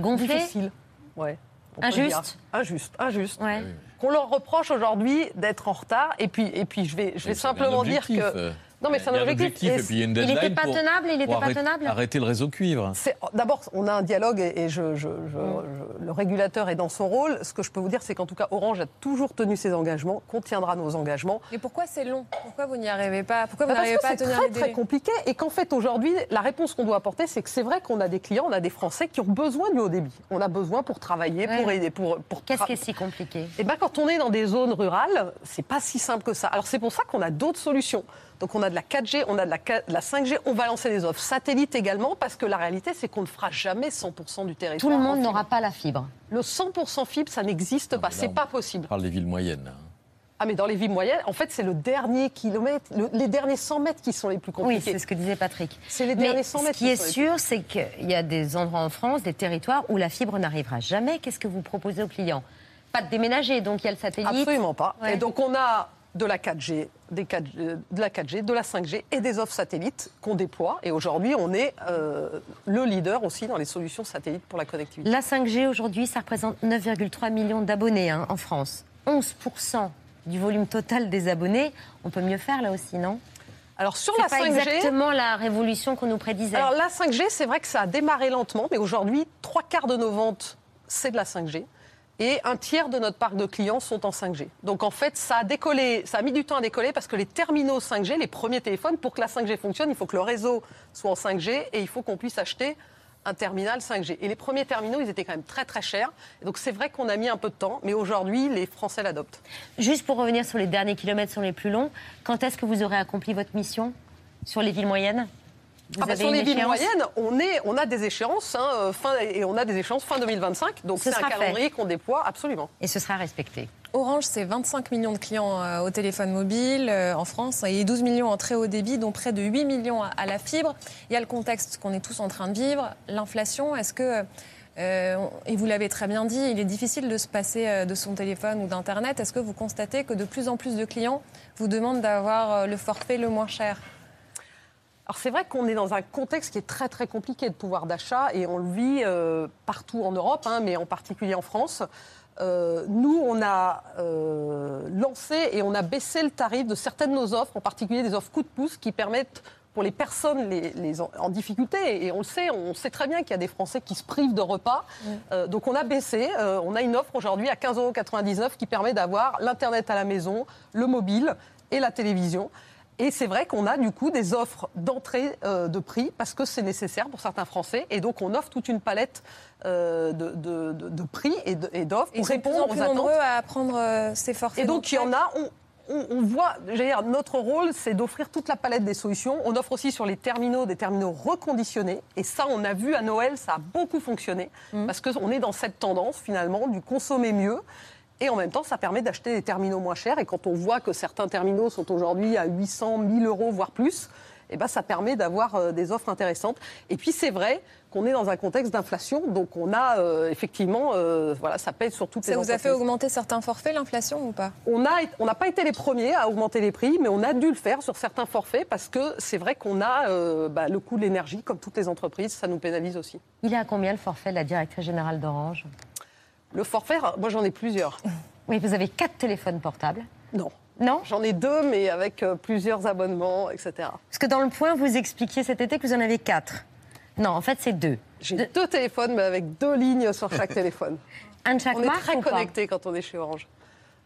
Gonflé difficile. Ouais. Injuste. Injuste, injuste. Ouais. Qu'on leur reproche aujourd'hui d'être en retard. Et puis, et puis je vais, je vais simplement dire que. Non, mais c'est un objectif. et puis il y a une Il était deadline pas pour- tenable, il était pour pas arrêter- tenable Arrêter le réseau cuivre. C'est- D'abord, on a un dialogue et et je, je- je- je- le régulateur est dans son rôle. Ce que je peux vous dire, c'est qu'en tout cas, Orange a toujours tenu ses engagements, contiendra nos engagements. Mais pourquoi c'est long? Pourquoi vous n'y arrivez pas? Pourquoi vous Bah, n'arrivez pas à c'est tenir très, les très délais? compliqué et qu'en fait, aujourd'hui, la réponse qu'on doit apporter, c'est que c'est vrai qu'on a des clients, on a des Français qui ont besoin du haut débit. On a besoin pour travailler, pour aider, pour... pour Qu'est-ce qui est si compliqué? Eh ben, quand on est dans des zones rurales, c'est pas si simple que ça. Alors c'est pour ça qu'on a d'autres solutions. Donc on a de la 4G, on a de la, de la 5G, on va lancer des offres satellites également, parce que la réalité, c'est qu'on ne fera jamais 100% du territoire. Tout le monde n'aura pas la fibre. Le 100% fibre, ça n'existe pas, c'est pas possible. On parle des villes moyennes. là. Ah mais dans les villes moyennes, en fait, c'est le dernier kilomètre, le- les derniers 100 mètres qui sont les plus Oui, compliqués. c'est ce que disait Patrick. C'est les Mais derniers 100 ce mètres qui est sont les sûr, c'est qu'il y a des endroits en France, des territoires où la fibre n'arrivera jamais. Qu'est-ce que vous proposez aux clients? Pas de déménager, donc il y a le satellite. Absolument pas. Ouais. Et donc on a de la 4G, des 4G, euh, de la 4G, de la 5G et des offres satellites qu'on déploie. Et aujourd'hui, on est euh, le leader aussi dans les solutions satellites pour la connectivité. La 5G aujourd'hui, ça représente 9,3 millions d'abonnés hein, en France. 11% du volume total des abonnés. On peut mieux faire là aussi, non? Alors sur C'est la pas 5G, exactement la révolution qu'on nous prédisait. alors la 5G, c'est vrai que ça a démarré lentement, mais aujourd'hui, trois quarts de nos ventes, c'est de la 5G. Et un tiers de notre parc de clients sont en 5G. Donc en fait, ça a décollé, ça a mis du temps à décoller parce que les terminaux 5G, les premiers téléphones, pour que la 5G fonctionne, il faut que le réseau soit en 5G et il faut qu'on puisse acheter un terminal 5G. Et les premiers terminaux, ils étaient quand même très très chers. Donc c'est vrai qu'on a mis un peu de temps, mais aujourd'hui, les Français l'adoptent. Juste pour revenir sur les derniers kilomètres, sur les plus longs, quand est-ce que vous aurez accompli votre mission sur les villes moyennes? Vous Ah bah, avez sur une les villes moyennes, on, est, on a des échéances, hein, fin, et on a des échéances fin 2025. Donc Ce c'est un calendrier qu'on déploie absolument. Et ce sera respecté. Orange, c'est 25 millions de clients euh, au téléphone mobile euh, en France et 12 millions en très haut débit, dont près de 8 millions à, à la fibre. Il y a le contexte qu'on est tous en train de vivre, l'inflation. Est-ce que, euh, et vous l'avez très bien dit, il est difficile de se passer de son téléphone ou d'Internet. Est-ce que vous constatez que de plus en plus de clients vous demandent d'avoir le forfait le moins cher? Alors c'est vrai qu'on est dans un contexte qui est très très compliqué de pouvoir d'achat et on le vit euh, partout en Europe, hein, mais en particulier en France. Euh, nous, on a euh, lancé et on a baissé le tarif de certaines de nos offres, en particulier des offres coup de pouce qui permettent pour les personnes les, les en, en difficulté, et on le sait, on sait très bien qu'il y a des Français qui se privent de repas. Euh, donc on a baissé, euh, on a une offre aujourd'hui à 15,99 euros qui permet d'avoir l'Internet à la maison, le mobile et la télévision. Et c'est vrai qu'on a du coup des offres d'entrée euh, de prix parce que c'est nécessaire pour certains Français. Et donc on offre toute une palette euh, de, de- de- de prix et d'offres pour plus répondre en plus aux attentes. nombreux à prendre euh, ces forfaits. Et donc il y en a, on, on- on voit, j'allais dire, notre rôle, c'est d'offrir toute la palette des solutions. On offre aussi sur les terminaux des terminaux reconditionnés. Et ça, on a vu à Noël, ça a beaucoup fonctionné. Parce qu'on est dans cette tendance, finalement, du consommer mieux. Et en même temps, ça permet d'acheter des terminaux moins chers. Et quand on voit que certains terminaux sont aujourd'hui à 800, 1000 euros, voire plus, eh ben, ça permet d'avoir euh, des offres intéressantes. Et puis, c'est vrai qu'on est dans un contexte d'inflation. Donc, on a euh, effectivement, euh, voilà, ça pèse sur toutes les Ça vous a fait augmenter certains forfaits, l'inflation ou pas? On a- on n'a pas été les premiers à augmenter les prix, mais on a dû le faire sur certains forfaits parce que c'est vrai qu'on a euh, bah, le coût de l'énergie, comme toutes les entreprises, ça nous pénalise aussi. Il est à combien le forfait de la directrice générale d'Orange? Le forfait, moi j'en ai plusieurs. Oui, vous avez quatre téléphones portables. Non. Non? J'en ai deux, mais avec euh, plusieurs abonnements, etc. Parce que dans le point, vous expliquiez cet été que vous en avez quatre. Non, en fait, c'est deux. J'ai deux téléphones, mais avec deux lignes sur chaque téléphone. Un de chaque on est très connectés quand on est chez Orange.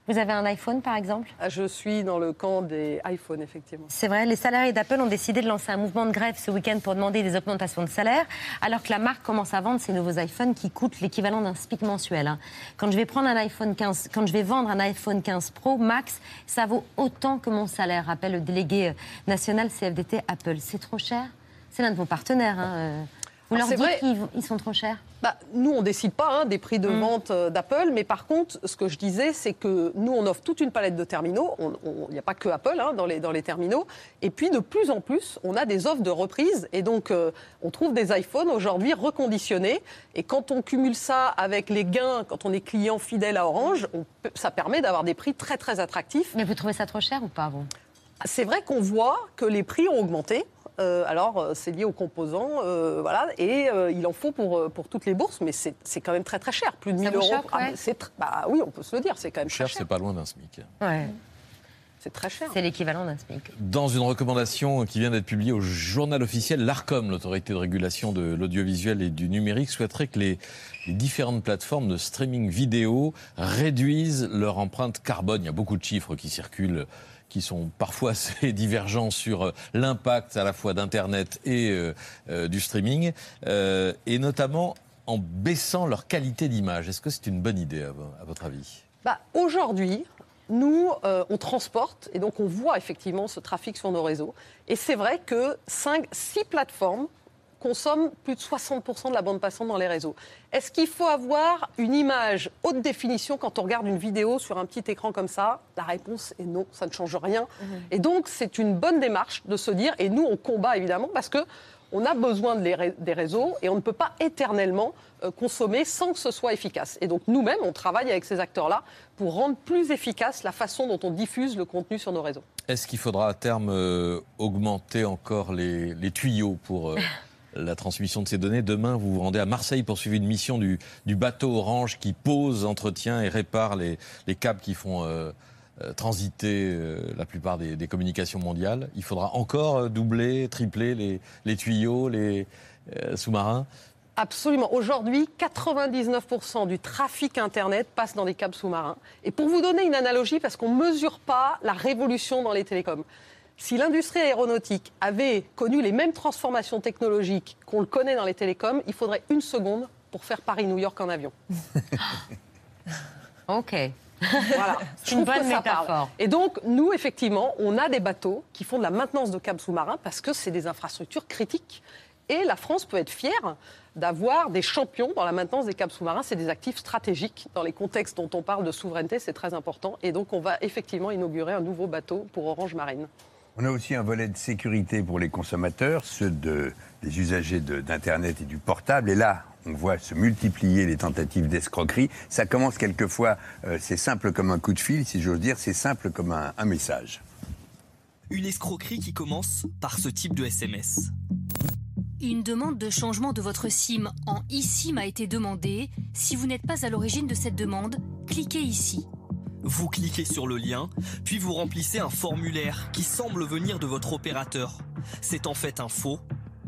Vous avez un iPhone, par exemple? Ah, Je suis dans le camp des iPhones, effectivement. C'est vrai, les salariés d'Apple ont décidé de lancer un mouvement de grève ce week-end pour demander des augmentations de salaire, alors que la marque commence à vendre ses nouveaux iPhones qui coûtent l'équivalent d'un SPIC mensuel. hein. Quand je vais prendre un iPhone 15, quand je vais vendre un iPhone 15 Pro Max, ça vaut autant que mon salaire, rappelle le délégué euh, national CFDT Apple. C'est trop cher? C'est l'un de vos partenaires. hein, euh. Vous leur c'est dites vrai- qu'ils ils sont trop chers Bah, nous, on ne décide pas hein, des prix de vente euh, d'Apple, mais par contre, ce que je disais, c'est que nous, on offre toute une palette de terminaux. Il n'y a pas que Apple hein, dans, les, dans les terminaux. Et puis, de plus en plus, on a des offres de reprise. Et donc, euh, on trouve des iPhones aujourd'hui reconditionnés. Et quand on cumule ça avec les gains, quand on est client fidèle à Orange, on peut- ça permet d'avoir des prix très, très attractifs. Mais vous trouvez ça trop cher ou pas, vous? C'est vrai qu'on voit que les prix ont augmenté. Euh, alors, euh, c'est lié aux composants, euh, voilà, et euh, il en faut pour, pour toutes les bourses, mais c'est c'est quand même très très cher, plus de Ça 1000 vous euros. choque, Ah, ouais tr- bah oui, on peut se le dire, c'est quand même Cher, cher. c'est pas loin d'un SMIC. Ouais. C'est très cher. C'est l'équivalent d'un SMIC. Dans une recommandation qui vient d'être publiée au journal officiel, l'ARCOM, l'autorité de régulation de l'audiovisuel et du numérique, souhaiterait que les, les différentes plateformes de streaming vidéo réduisent leur empreinte carbone. Il y a beaucoup de chiffres qui circulent qui sont parfois assez divergents sur euh, l'impact à la fois d'Internet et euh, euh, du streaming, et notamment en baissant leur qualité d'image. Est-ce que c'est une bonne idée à vo- à votre avis? Bah, Aujourd'hui, nous, on transporte et donc on voit effectivement ce trafic sur nos réseaux. Et c'est vrai que 5, 6 plateformes consomment plus de 60% de la bande passante dans les réseaux. Est-ce qu'il faut avoir une image haute définition quand on regarde une vidéo sur un petit écran comme ça? La réponse est non, ça ne change rien. Et donc c'est une bonne démarche de se dire, et nous on combat évidemment parce que on a besoin de les ré- des réseaux et on ne peut pas éternellement euh, consommer sans que ce soit efficace. Et donc nous-mêmes, on travaille avec ces acteurs-là pour rendre plus efficace la façon dont on diffuse le contenu sur nos réseaux. Est-ce qu'il faudra à terme euh, augmenter encore les, les tuyaux pour euh, la transmission de ces données Demain, vous vous rendez à Marseille pour suivre une mission du, bateau Orange qui pose, entretient et répare les, les câbles qui font euh, euh, transiter euh, la plupart des, communications mondiales. Il faudra encore doubler, tripler les, les tuyaux, les sous-marins Absolument. Aujourd'hui, 99% du trafic Internet passe dans des câbles sous-marins. Et pour vous donner une analogie, parce qu'on ne mesure pas la révolution dans les télécoms, si l'industrie aéronautique avait connu les mêmes transformations technologiques qu'on le connaît dans les télécoms, il faudrait une seconde pour faire Paris-New York en avion. Ok. Voilà. C'est une bonne parle. métaphore. Et donc, nous, effectivement, on a des bateaux qui font de la maintenance de câbles sous-marins parce que c'est des infrastructures critiques. Et la France peut être fière d'avoir des champions dans la maintenance des câbles sous-marins. C'est des actifs stratégiques. Dans les contextes dont on parle de souveraineté, c'est très important. Et donc, on va effectivement inaugurer un nouveau bateau pour Orange Marine. On a aussi un volet de sécurité pour les consommateurs, ceux de, des usagers de- d'Internet et du portable. Et là, on voit se multiplier les tentatives d'escroquerie. Ça commence quelquefois, euh, c'est simple comme un coup de fil, si j'ose dire, c'est simple comme un, un message. Une escroquerie qui commence par ce type de SMS. Une demande de changement de votre SIM en eSIM a été demandée. Si vous n'êtes pas à l'origine de cette demande, cliquez ici. Vous cliquez sur le lien, puis vous remplissez un formulaire qui semble venir de votre opérateur. C'est en fait un faux.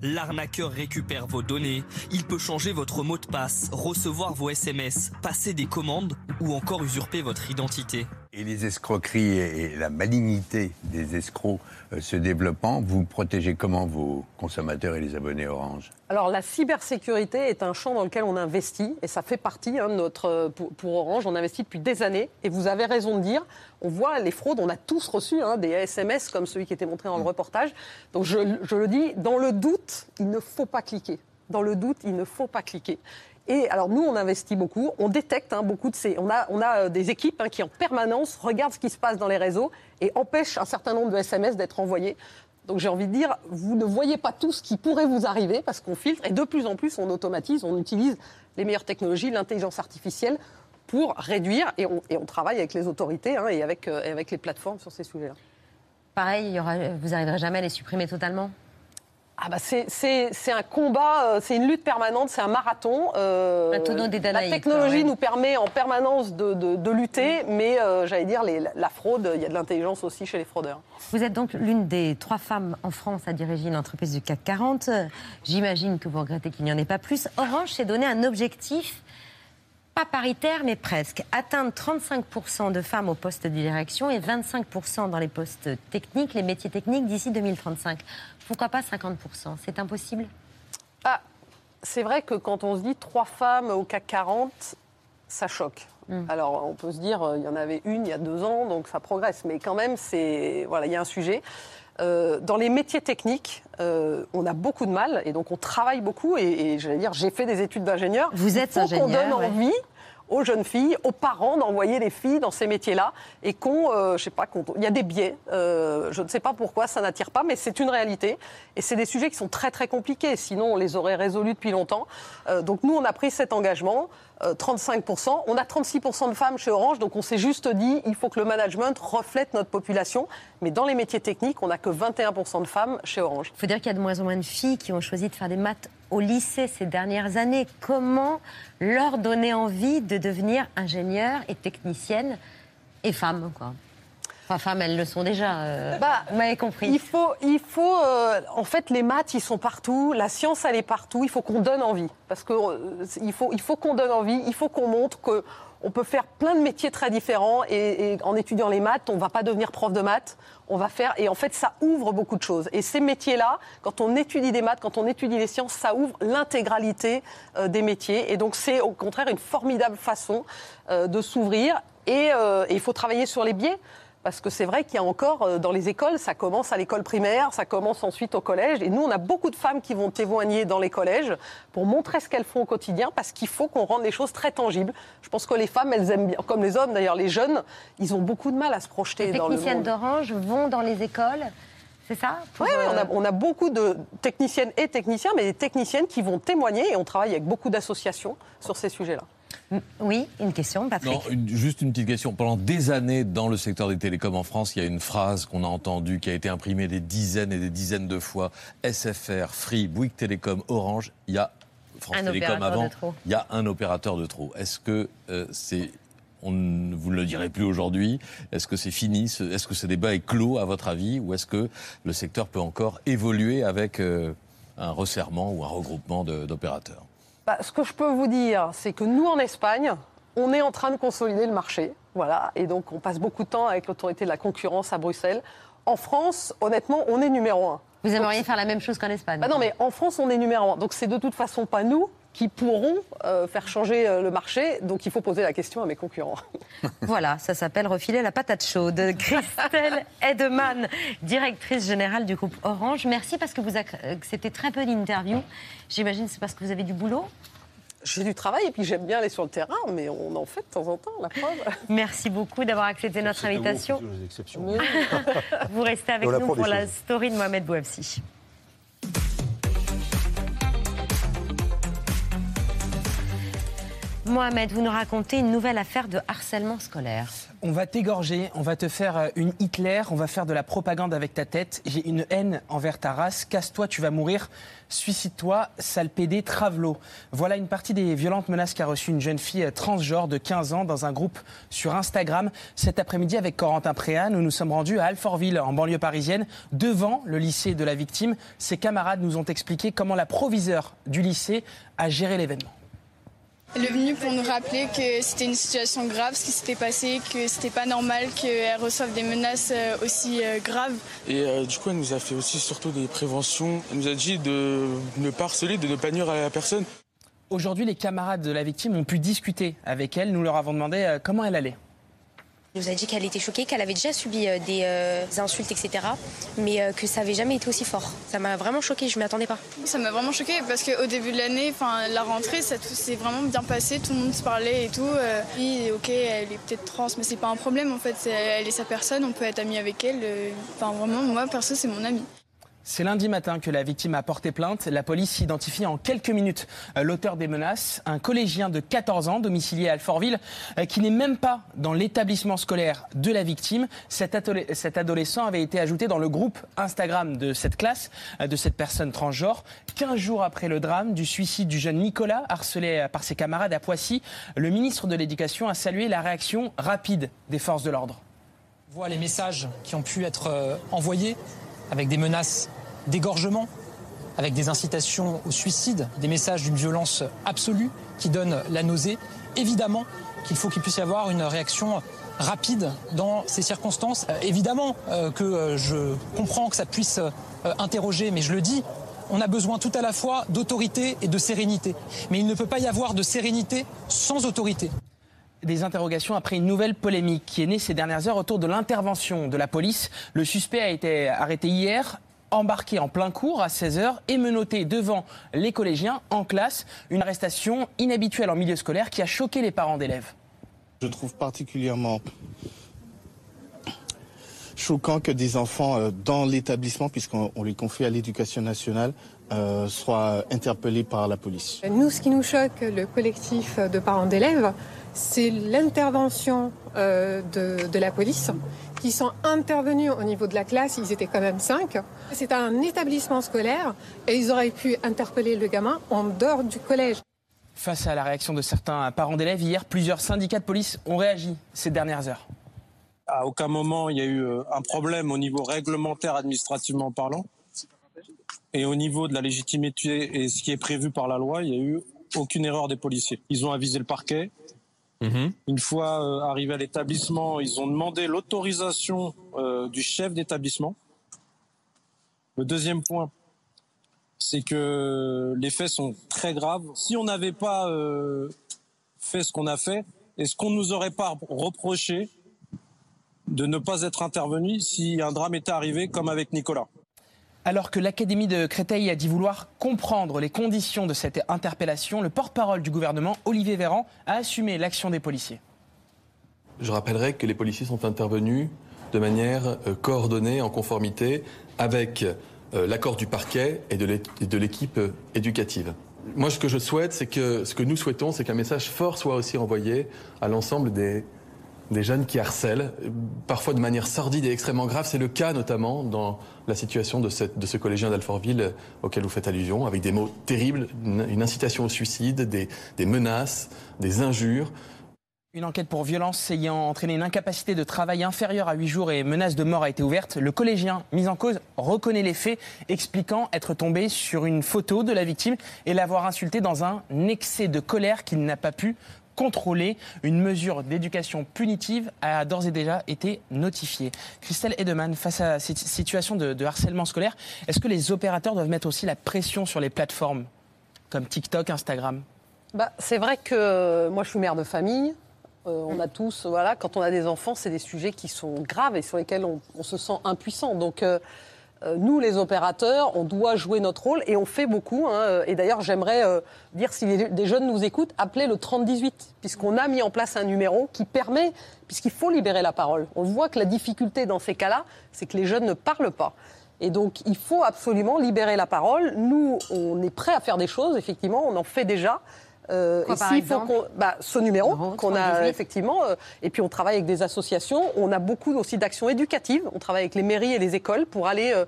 L'arnaqueur récupère vos données, il peut changer votre mot de passe, recevoir vos SMS, passer des commandes ou encore usurper votre identité. Et les escroqueries et la malignité des escrocs euh, se développant, vous protégez comment vos consommateurs et les abonnés Orange? Alors la cybersécurité est un champ dans lequel on investit et ça fait partie hein, de notre euh, pour, pour Orange. On investit depuis des années et vous avez raison de dire, on voit les fraudes, on a tous reçu hein, des SMS comme celui qui était montré dans le reportage. Donc je, je le dis, dans le doute, il ne faut pas cliquer. Dans le doute, il ne faut pas cliquer. Et alors nous, on investit beaucoup, on détecte hein, beaucoup de ces... On a, on a euh, des équipes hein, qui en permanence regardent ce qui se passe dans les réseaux et empêchent un certain nombre de SMS d'être envoyés. Donc j'ai envie de dire, vous ne voyez pas tout ce qui pourrait vous arriver parce qu'on filtre et de plus en plus on automatise, on utilise les meilleures technologies, l'intelligence artificielle pour réduire et on, et on travaille avec les autorités hein, et, avec, euh, avec les plateformes sur ces sujets-là. Pareil, il y aura, vous n'arriverez jamais à les supprimer totalement Ah bah c'est- un combat, euh, c'est une lutte permanente, c'est un marathon. euh, Un la technologie nous permet en permanence de, de- de lutter, mais euh, j'allais dire les- la fraude, il y a de l'intelligence aussi chez les fraudeurs. Vous êtes donc l'une des trois femmes en France à diriger une entreprise du CAC 40. J'imagine que vous regrettez qu'il n'y en ait pas plus. Orange s'est donné un objectif, pas paritaire, mais presque. Atteindre 35% de femmes au poste de direction et 25% dans les postes techniques, les métiers techniques d'ici 2035. Pourquoi pas 50% C'est impossible? Ah, c'est vrai que quand on se dit trois femmes au CAC 40, ça choque. Alors, on peut se dire, euh, il y en avait une il y a deux ans, donc ça progresse. Mais quand même, c'est voilà, il y a un sujet. Euh, dans les métiers techniques, euh, on a beaucoup de mal et donc on travaille beaucoup. Et, et j'allais dire, j'ai fait des études d'ingénieur. Vous êtes Il faut qu'on ingénieur, donne ouais. Aux jeunes filles, aux parents d'envoyer les filles dans ces métiers-là et qu'on, euh, je sais pas, il y a des biais. euh, je ne sais pas pourquoi ça n'attire pas, mais c'est une réalité et c'est des sujets qui sont très très compliqués. Sinon, on les aurait résolus depuis longtemps. Euh, donc nous, on a pris cet engagement. euh, 35%. On a 36% de femmes chez Orange, donc on s'est juste dit, il faut que le management reflète notre population. Mais dans les métiers techniques, on n'a que 21% de femmes chez Orange. Il faut dire qu'il y a de moins en moins de filles qui ont choisi de faire des maths au lycée ces dernières années. Comment leur donner envie de devenir ingénieure et technicienne et femme, quoi? Enfin, femmes, elles le sont déjà. euh, Bah, vous m'avez compris. Il faut, il faut euh, en fait, les maths, ils sont partout, la science, elle est partout. Il faut qu'on donne envie, parce que euh, il faut, il faut qu'on donne envie, il faut qu'on montre que on peut faire plein de métiers très différents et, en étudiant les maths, on va pas devenir prof de maths, on va faire et en fait, ça ouvre beaucoup de choses. Et ces métiers-là, quand on étudie des maths, quand on étudie les sciences, ça ouvre l'intégralité euh, des métiers. Et donc, c'est au contraire une formidable façon euh, de s'ouvrir. Euh, et il faut travailler sur les biais. Parce que c'est vrai qu'il y a encore euh, dans les écoles, ça commence à l'école primaire, ça commence ensuite au collège. Et nous, on a beaucoup de femmes qui vont témoigner dans les collèges pour montrer ce qu'elles font au quotidien, parce qu'il faut qu'on rende les choses très tangibles. Je pense que les femmes, elles aiment bien, comme les hommes d'ailleurs, les jeunes, ils ont beaucoup de mal à se projeter Les dans le techniciennes monde. d'Orange vont dans les écoles, c'est ça Oui, euh, on a beaucoup de techniciennes et techniciens, mais des techniciennes qui vont témoigner et on travaille avec beaucoup d'associations sur ces sujets-là. Oui, une question, Patrick. Non, une- juste une petite question. Pendant des années, dans le secteur des télécoms en France, il y a une phrase qu'on a entendue, qui a été imprimée des dizaines et des dizaines de fois. SFR, Free, Bouygues Télécom, Orange, il y a France Un Télécom opérateur avant, de trop. il y a un opérateur de trop. Est-ce que euh, c'est... On, ne- vous ne le direz plus aujourd'hui. Est-ce que c'est fini Ce- Est-ce que ce débat est clos, à votre avis Ou est-ce que le secteur peut encore évoluer avec euh, un resserrement ou un regroupement d'opérateurs? Bah, ce que je peux vous dire, c'est que nous, en Espagne, on est en train de consolider le marché. Voilà. Et donc, on passe beaucoup de temps avec l'autorité de la concurrence à Bruxelles. En France, honnêtement, on est numéro un. Vous aimeriez faire la même chose qu'en Espagne Bah non, mais en France, on est numéro un. Donc, c'est de toute façon pas nous qui pourront euh, faire changer euh, le marché. Donc, il faut poser la question à mes concurrents. Voilà, ça s'appelle refiler la patate chaude. Christelle Edeman, directrice générale du groupe Orange. Merci parce que vous ac- acceptez très peu d'interviews. J'imagine que c'est parce que vous avez du boulot. J'ai du travail et puis j'aime bien aller sur le terrain, mais on en fait de temps en temps, la preuve. Merci beaucoup d'avoir accepté notre invitation. Mais- Vous restez avec nous pour la story de Mohamed Bouafsi. Mohamed, vous nous racontez une nouvelle affaire de harcèlement scolaire. On va t'égorger, on va te faire euh, une Hitler, on va faire de la propagande avec ta tête. J'ai une haine envers ta race. Casse-toi, tu vas mourir. Suicide-toi, sale pédé, travelot. Voilà une partie des violentes menaces qu'a reçue une jeune fille euh, transgenre de 15 ans dans un groupe sur Instagram. Cet après-midi, avec Corentin Préa, nous nous sommes rendus à Alfortville, en banlieue parisienne, devant le lycée de la victime. Ses camarades nous ont expliqué comment la proviseure du lycée a géré l'événement. Elle est venue pour nous rappeler que c'était une situation grave, ce qui s'était passé, que c'était pas normal qu'elle reçoive des menaces euh, aussi euh, graves. Et euh, du coup, elle nous a fait aussi surtout des préventions. Elle nous a dit de ne pas harceler, de ne pas nuire à la personne. Aujourd'hui, les camarades de la victime ont pu discuter avec elle. Nous leur avons demandé comment elle allait. Nous a dit qu'elle était choquée, qu'elle avait déjà subi euh, des euh, insultes, etc. Mais euh, que ça avait jamais été aussi fort. Ça m'a vraiment choquée, je m'y attendais pas. Ça m'a vraiment choquée parce qu'au début de l'année, la rentrée, ça s'est vraiment bien passé, tout le monde se parlait et tout. Oui, ok, elle est peut-être trans, mais c'est pas un problème en fait. Elle est sa personne, on peut être ami avec elle. Enfin vraiment, moi perso, c'est mon amie. C'est lundi matin que la victime a porté plainte. La police identifie en quelques minutes euh, l'auteur des menaces, un collégien de 14 ans domicilié à Alfortville, euh, qui n'est même pas dans l'établissement scolaire de la victime. Cet, adolescent avait été ajouté dans le groupe Instagram de cette classe, euh, de cette personne transgenre. 15 jours après le drame du suicide du jeune Nicolas, harcelé par ses camarades à Poissy, le ministre de l'Éducation a salué la réaction rapide des forces de l'ordre. voit les messages qui ont pu être envoyés avec des menaces d'égorgement, avec des incitations au suicide, des messages d'une violence absolue qui donnent la nausée. Évidemment qu'il faut qu'il puisse y avoir une réaction rapide dans ces circonstances. Euh, évidemment euh, que euh, je comprends que ça puisse interroger, mais je le dis, on a besoin tout à la fois d'autorité et de sérénité. Mais il ne peut pas y avoir de sérénité sans autorité. Des interrogations après une nouvelle polémique qui est née ces dernières heures autour de l'intervention de la police. Le suspect a été arrêté hier, embarqué en plein cours à 16h et menotté devant les collégiens en classe. Une arrestation inhabituelle en milieu scolaire qui a choqué les parents d'élèves. Je trouve particulièrement choquant que des enfants euh, dans l'établissement, puisqu'on on les confie à l'éducation nationale, euh, soient interpellés par la police. Nous, ce qui nous choque, le collectif de parents d'élèves, c'est l'intervention euh, de, de la police qui sont intervenus au niveau de la classe. Ils étaient quand même cinq. C'est un établissement scolaire et ils auraient pu interpeller le gamin en dehors du collège. Face à la réaction de certains parents d'élèves, hier, plusieurs syndicats de police ont réagi ces dernières heures. À aucun moment il y a eu euh, un problème au niveau réglementaire administrativement parlant. Et au niveau de la légitimité et ce qui est prévu par la loi, il n'y a eu aucune erreur des policiers. Ils ont avisé le parquet. Une fois euh, arrivés à l'établissement, ils ont demandé l'autorisation euh, du chef d'établissement. Le deuxième point, c'est que les faits sont très graves. Si on n'avait pas euh, fait ce qu'on a fait, Est-ce qu'on nous aurait pas reproché de ne pas être intervenu si un drame était arrivé comme avec Nicolas? Alors que l'Académie de Créteil a dit vouloir comprendre les conditions de cette interpellation, le porte-parole du gouvernement, Olivier Véran, a assumé l'action des policiers. Je rappellerai que les policiers sont intervenus de manière euh, coordonnée, en conformité avec euh, l'accord du parquet et de l'équipe euh, éducative. Moi, ce que je souhaite, c'est que ce que nous souhaitons, c'est qu'un message fort soit aussi envoyé à l'ensemble des, des jeunes qui harcèlent, parfois de manière sordide et extrêmement grave. C'est le cas notamment dans la situation de, ce collégien d'Alfortville auquel vous faites allusion, avec des mots terribles, une, incitation au suicide, des, menaces, des injures. Une enquête pour violence ayant entraîné une incapacité de travail inférieure à 8 jours et menace de mort a été ouverte. Le collégien mis en cause reconnaît les faits, expliquant être tombé sur une photo de la victime et l'avoir insulté dans un excès de colère qu'il n'a pas pu contrôler. Une mesure d'éducation punitive a d'ores et déjà été notifiée. Christelle Edeman, face à cette situation de, harcèlement scolaire, est-ce que les opérateurs doivent mettre aussi la pression sur les plateformes comme TikTok, Instagram? Bah, C'est vrai que euh, moi je suis mère de famille. Euh, on a tous, voilà, quand on a des enfants, c'est des sujets qui sont graves et sur lesquels on, se sent impuissant. Donc, euh, nous, les opérateurs, on doit jouer notre rôle et on fait beaucoup. Hein. Et d'ailleurs, j'aimerais euh, dire, si des jeunes nous écoutent, appelez le 3018, puisqu'on a mis en place un numéro qui permet, puisqu'il faut libérer la parole. On voit que la difficulté dans ces cas-là, c'est que les jeunes ne parlent pas. Et donc, il faut absolument libérer la parole. Nous, on est prêt à faire des choses, effectivement, on en fait déjà. Euh, Quoi, par exemple bah, ce numéro qu'on a effectivement, euh, et puis on travaille avec des associations. On a beaucoup aussi d'actions éducatives. On travaille avec les mairies et les écoles pour aller euh,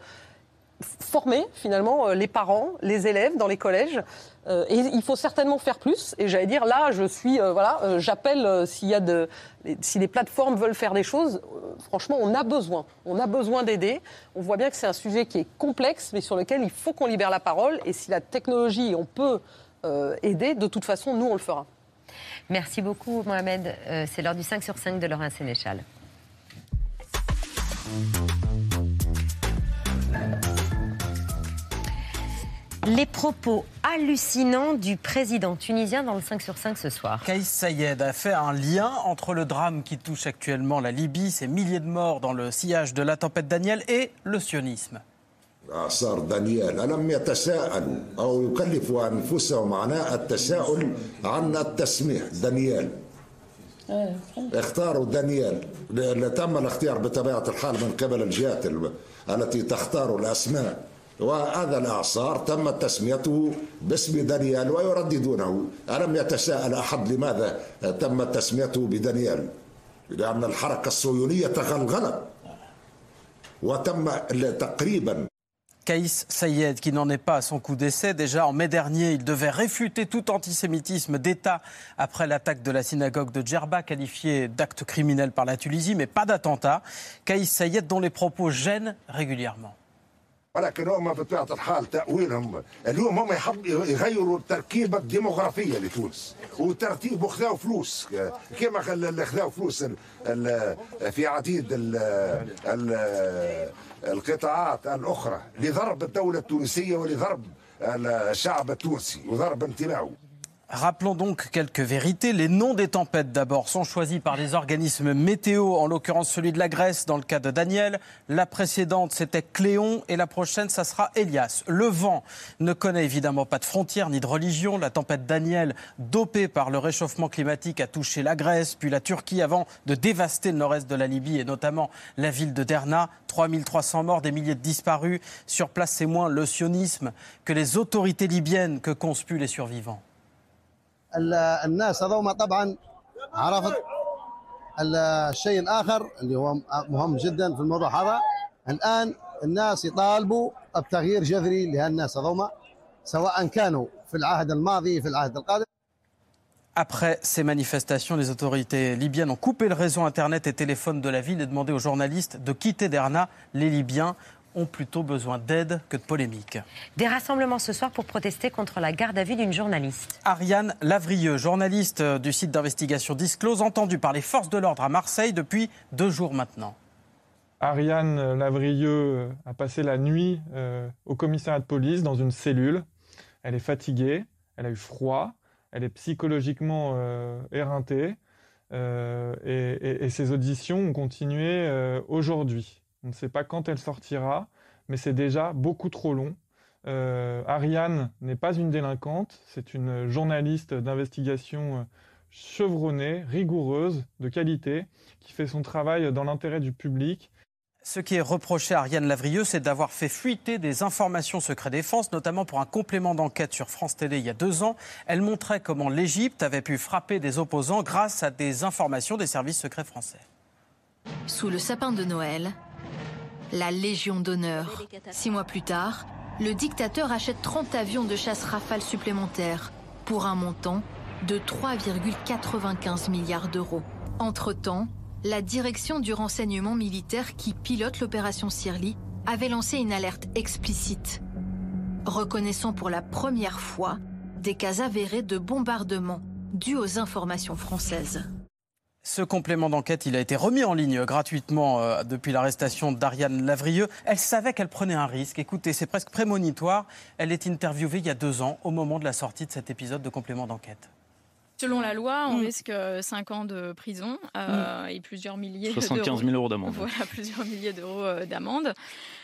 former finalement les parents, les élèves dans les collèges. et il faut certainement faire plus. Et j'allais dire là, je suis voilà, j'appelle s'il y a de, si les plateformes veulent faire des choses. franchement, on a besoin. On a besoin d'aider. On voit bien que c'est un sujet qui est complexe, mais sur lequel il faut qu'on libère la parole. Et si la technologie, on peut euh, aider, de toute façon, nous, on le fera. Merci beaucoup, Mohamed. Euh, c'est l'heure du 5 sur 5 de Laurent Sénéchal. Les propos hallucinants du président tunisien dans le 5 sur 5 ce soir. Kaïs Sayed a fait un lien entre le drame qui touche actuellement la Libye, ces milliers de morts dans le sillage de la tempête Daniel, et le sionisme. صار دانيال ألم يتساءلوا أو يكلفوا أنفسهم عناء التساؤل عن التسميح دانيال. اختاروا دانيال تم الاختيار بطبيعة الحال من قبل الجهات التي تختار الأسماء. وهذا الإعصار تم تسميته باسم دانيال ويرددونه. ألم يتساءل أحد لماذا تم تسميته بدانيال؟ لأن الحركة الصهيونية تغلغلت. وتم تقريبا Kaïs Sayed, qui n'en est pas à son coup d'essai. Déjà en mai dernier, il devait réfuter tout antisémitisme d'État après l'attaque de la synagogue de Djerba, qualifiée d'acte criminel par la Tunisie, mais pas d'attentat. Kaïs Sayed, dont les propos gênent régulièrement. ولكن هم بطبيعه الحال تاويلهم اليوم هم يحب يغيروا التركيبه الديموغرافيه لتونس وترتيب خذاو فلوس كما خذاو فلوس في عديد القطاعات الأخرى لضرب الدولة التونسية ولضرب الشعب التونسي وضرب انتمائه. Rappelons donc quelques vérités. Les noms des tempêtes, d'abord, sont choisis par les organismes météo, en l'occurrence celui de la Grèce dans le cas de Daniel. La précédente, c'était Cléon et la prochaine, ça sera Elias. Le vent ne connaît évidemment pas de frontières ni de religion. La tempête Daniel, dopée par le réchauffement climatique, a touché la Grèce, puis la Turquie avant de dévaster le nord-est de la Libye et notamment la ville de Derna. 3300 morts, des milliers de disparus. Sur place, c'est moins le sionisme que les autorités libyennes que conspuent les survivants. الناس هذوما طبعا عرفت الشيء الآخر اللي هو مهم جدا في الموضوع هذا الان الناس يطالبوا بتغيير جذري لهالناس هذوما سواء كانوا في العهد الماضي في العهد القادم Après ces manifestations, les autorités libyennes ont coupé le réseau Internet et téléphone de la ville et demandé aux journalistes de quitter Derna. Les Libyens ont plutôt besoin d'aide que de polémique. Des rassemblements ce soir pour protester contre la garde à vue d'une journaliste. Ariane Lavrieux, journaliste du site d'investigation Disclose, entendue par les forces de l'ordre à Marseille depuis deux jours maintenant. Ariane Lavrieux a passé la nuit euh, au commissariat de police dans une cellule. Elle est fatiguée, elle a eu froid, elle est psychologiquement euh, éreintée. et, ces auditions ont continué aujourd'hui. On ne sait pas quand elle sortira, mais c'est déjà beaucoup trop long. Ariane n'est pas une délinquante, c'est une journaliste d'investigation chevronnée, rigoureuse, de qualité, qui fait son travail dans l'intérêt du public. Ce qui est reproché à Ariane Lavrieux, c'est d'avoir fait fuiter des informations secret défense, notamment pour un complément d'enquête sur France Télé il y a deux ans. Elle montrait comment l'Égypte avait pu frapper des opposants grâce à des informations des services secrets français. Sous le sapin de Noël, la Légion d'honneur. Six mois plus tard, le dictateur achète 30 avions de chasse Rafale supplémentaires pour un montant de 3,95 milliards d'euros. Entre-temps, la direction du renseignement militaire qui pilote l'opération Sirli avait lancé une alerte explicite, reconnaissant pour la première fois des cas avérés de bombardement dus aux informations françaises. Ce complément d'enquête, il a été remis en ligne gratuitement euh, depuis l'arrestation d'Ariane Lavrieux. Elle savait qu'elle prenait un risque. Écoutez, c'est presque prémonitoire. Elle est interviewée il y a deux ans, au moment de la sortie de cet épisode de complément d'enquête. Selon la loi, on mm. risque 5 euh, ans de prison euh, mm. et plusieurs milliers 75 000 euros d'amende. Voilà, plusieurs milliers d'euros euh, d'amende.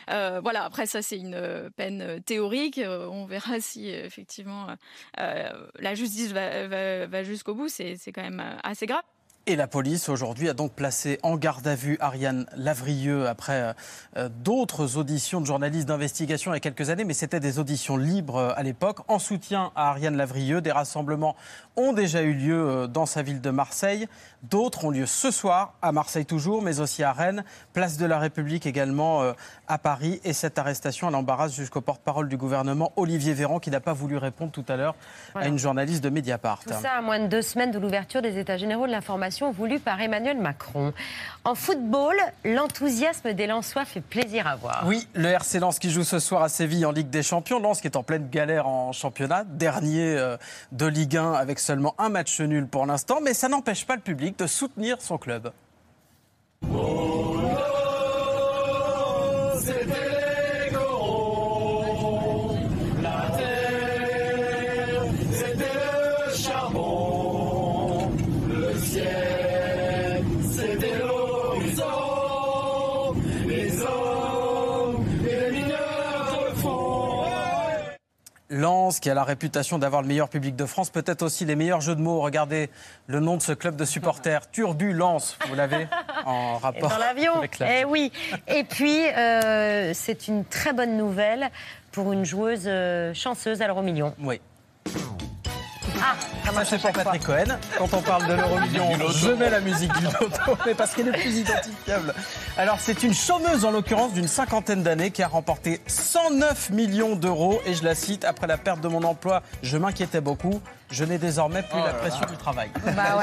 voilà, après ça, c'est une peine théorique. on verra si effectivement la justice va jusqu'au bout. C'est quand même assez grave. Et la police aujourd'hui a donc placé en garde à vue Ariane Lavrieux après euh, d'autres auditions de journalistes d'investigation il y a quelques années, mais c'était des auditions libres euh, à l'époque. En soutien à Ariane Lavrieux, des rassemblements ont déjà eu lieu euh, dans sa ville de Marseille. D'autres ont lieu ce soir, à Marseille toujours, mais aussi à Rennes, place de la République également à Paris. Et cette arrestation, elle embarrasse jusqu'au porte-parole du gouvernement, Olivier Véran, qui n'a pas voulu répondre tout à l'heure à une journaliste de Mediapart. Tout ça à moins de deux semaines de l'ouverture des États généraux de l'information voulue par Emmanuel Macron. En football, l'enthousiasme des Lensois fait plaisir à voir. Oui, le RC Lens qui joue ce soir à Séville en Ligue des Champions. Lens qui est en pleine galère en championnat, dernier euh, de Ligue 1 avec seulement un match nul pour l'instant, mais ça n'empêche pas le public de soutenir son club. Qui a la réputation d'avoir le meilleur public de France, peut-être aussi les meilleurs jeux de mots. Regardez le nom de ce club de supporters, Turbulence, vous l'avez en rapport dans l'avion. avec Eh oui. Et puis, euh, c'est une très bonne nouvelle pour une joueuse euh, chanceuse à l'euro million. Oui. Ah, ça c'est pour Patrick Cohen. Quand on parle de l'euro million, je mets la musique du loto, mais parce qu'elle est plus identifiable. Alors c'est une chômeuse en l'occurrence d'une cinquantaine d'années qui a remporté 109 millions d'euros et je la cite, après la perte de mon emploi, je m'inquiétais beaucoup je n'ai désormais plus la oh pression du travail. Bah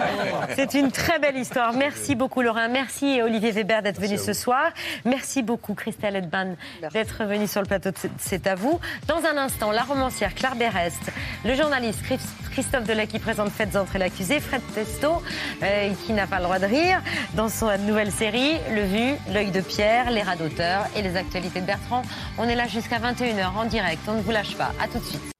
C'est une très belle histoire. Merci beaucoup Laurent. Merci Olivier Weber d'être venu ce soir. Merci beaucoup Christelle Edban d'être venue sur le plateau de C'est à vous. Dans un instant, la romancière Claire Berest, le journaliste Christophe Delay qui présente Faites entrer l'accusé, Fred Testo euh, qui n'a pas le droit de rire dans son nouvelle série Le Vu, L'œil de Pierre, les rats d'auteur et les actualités de Bertrand. On est là jusqu'à 21h en direct. On ne vous lâche pas. À tout de suite.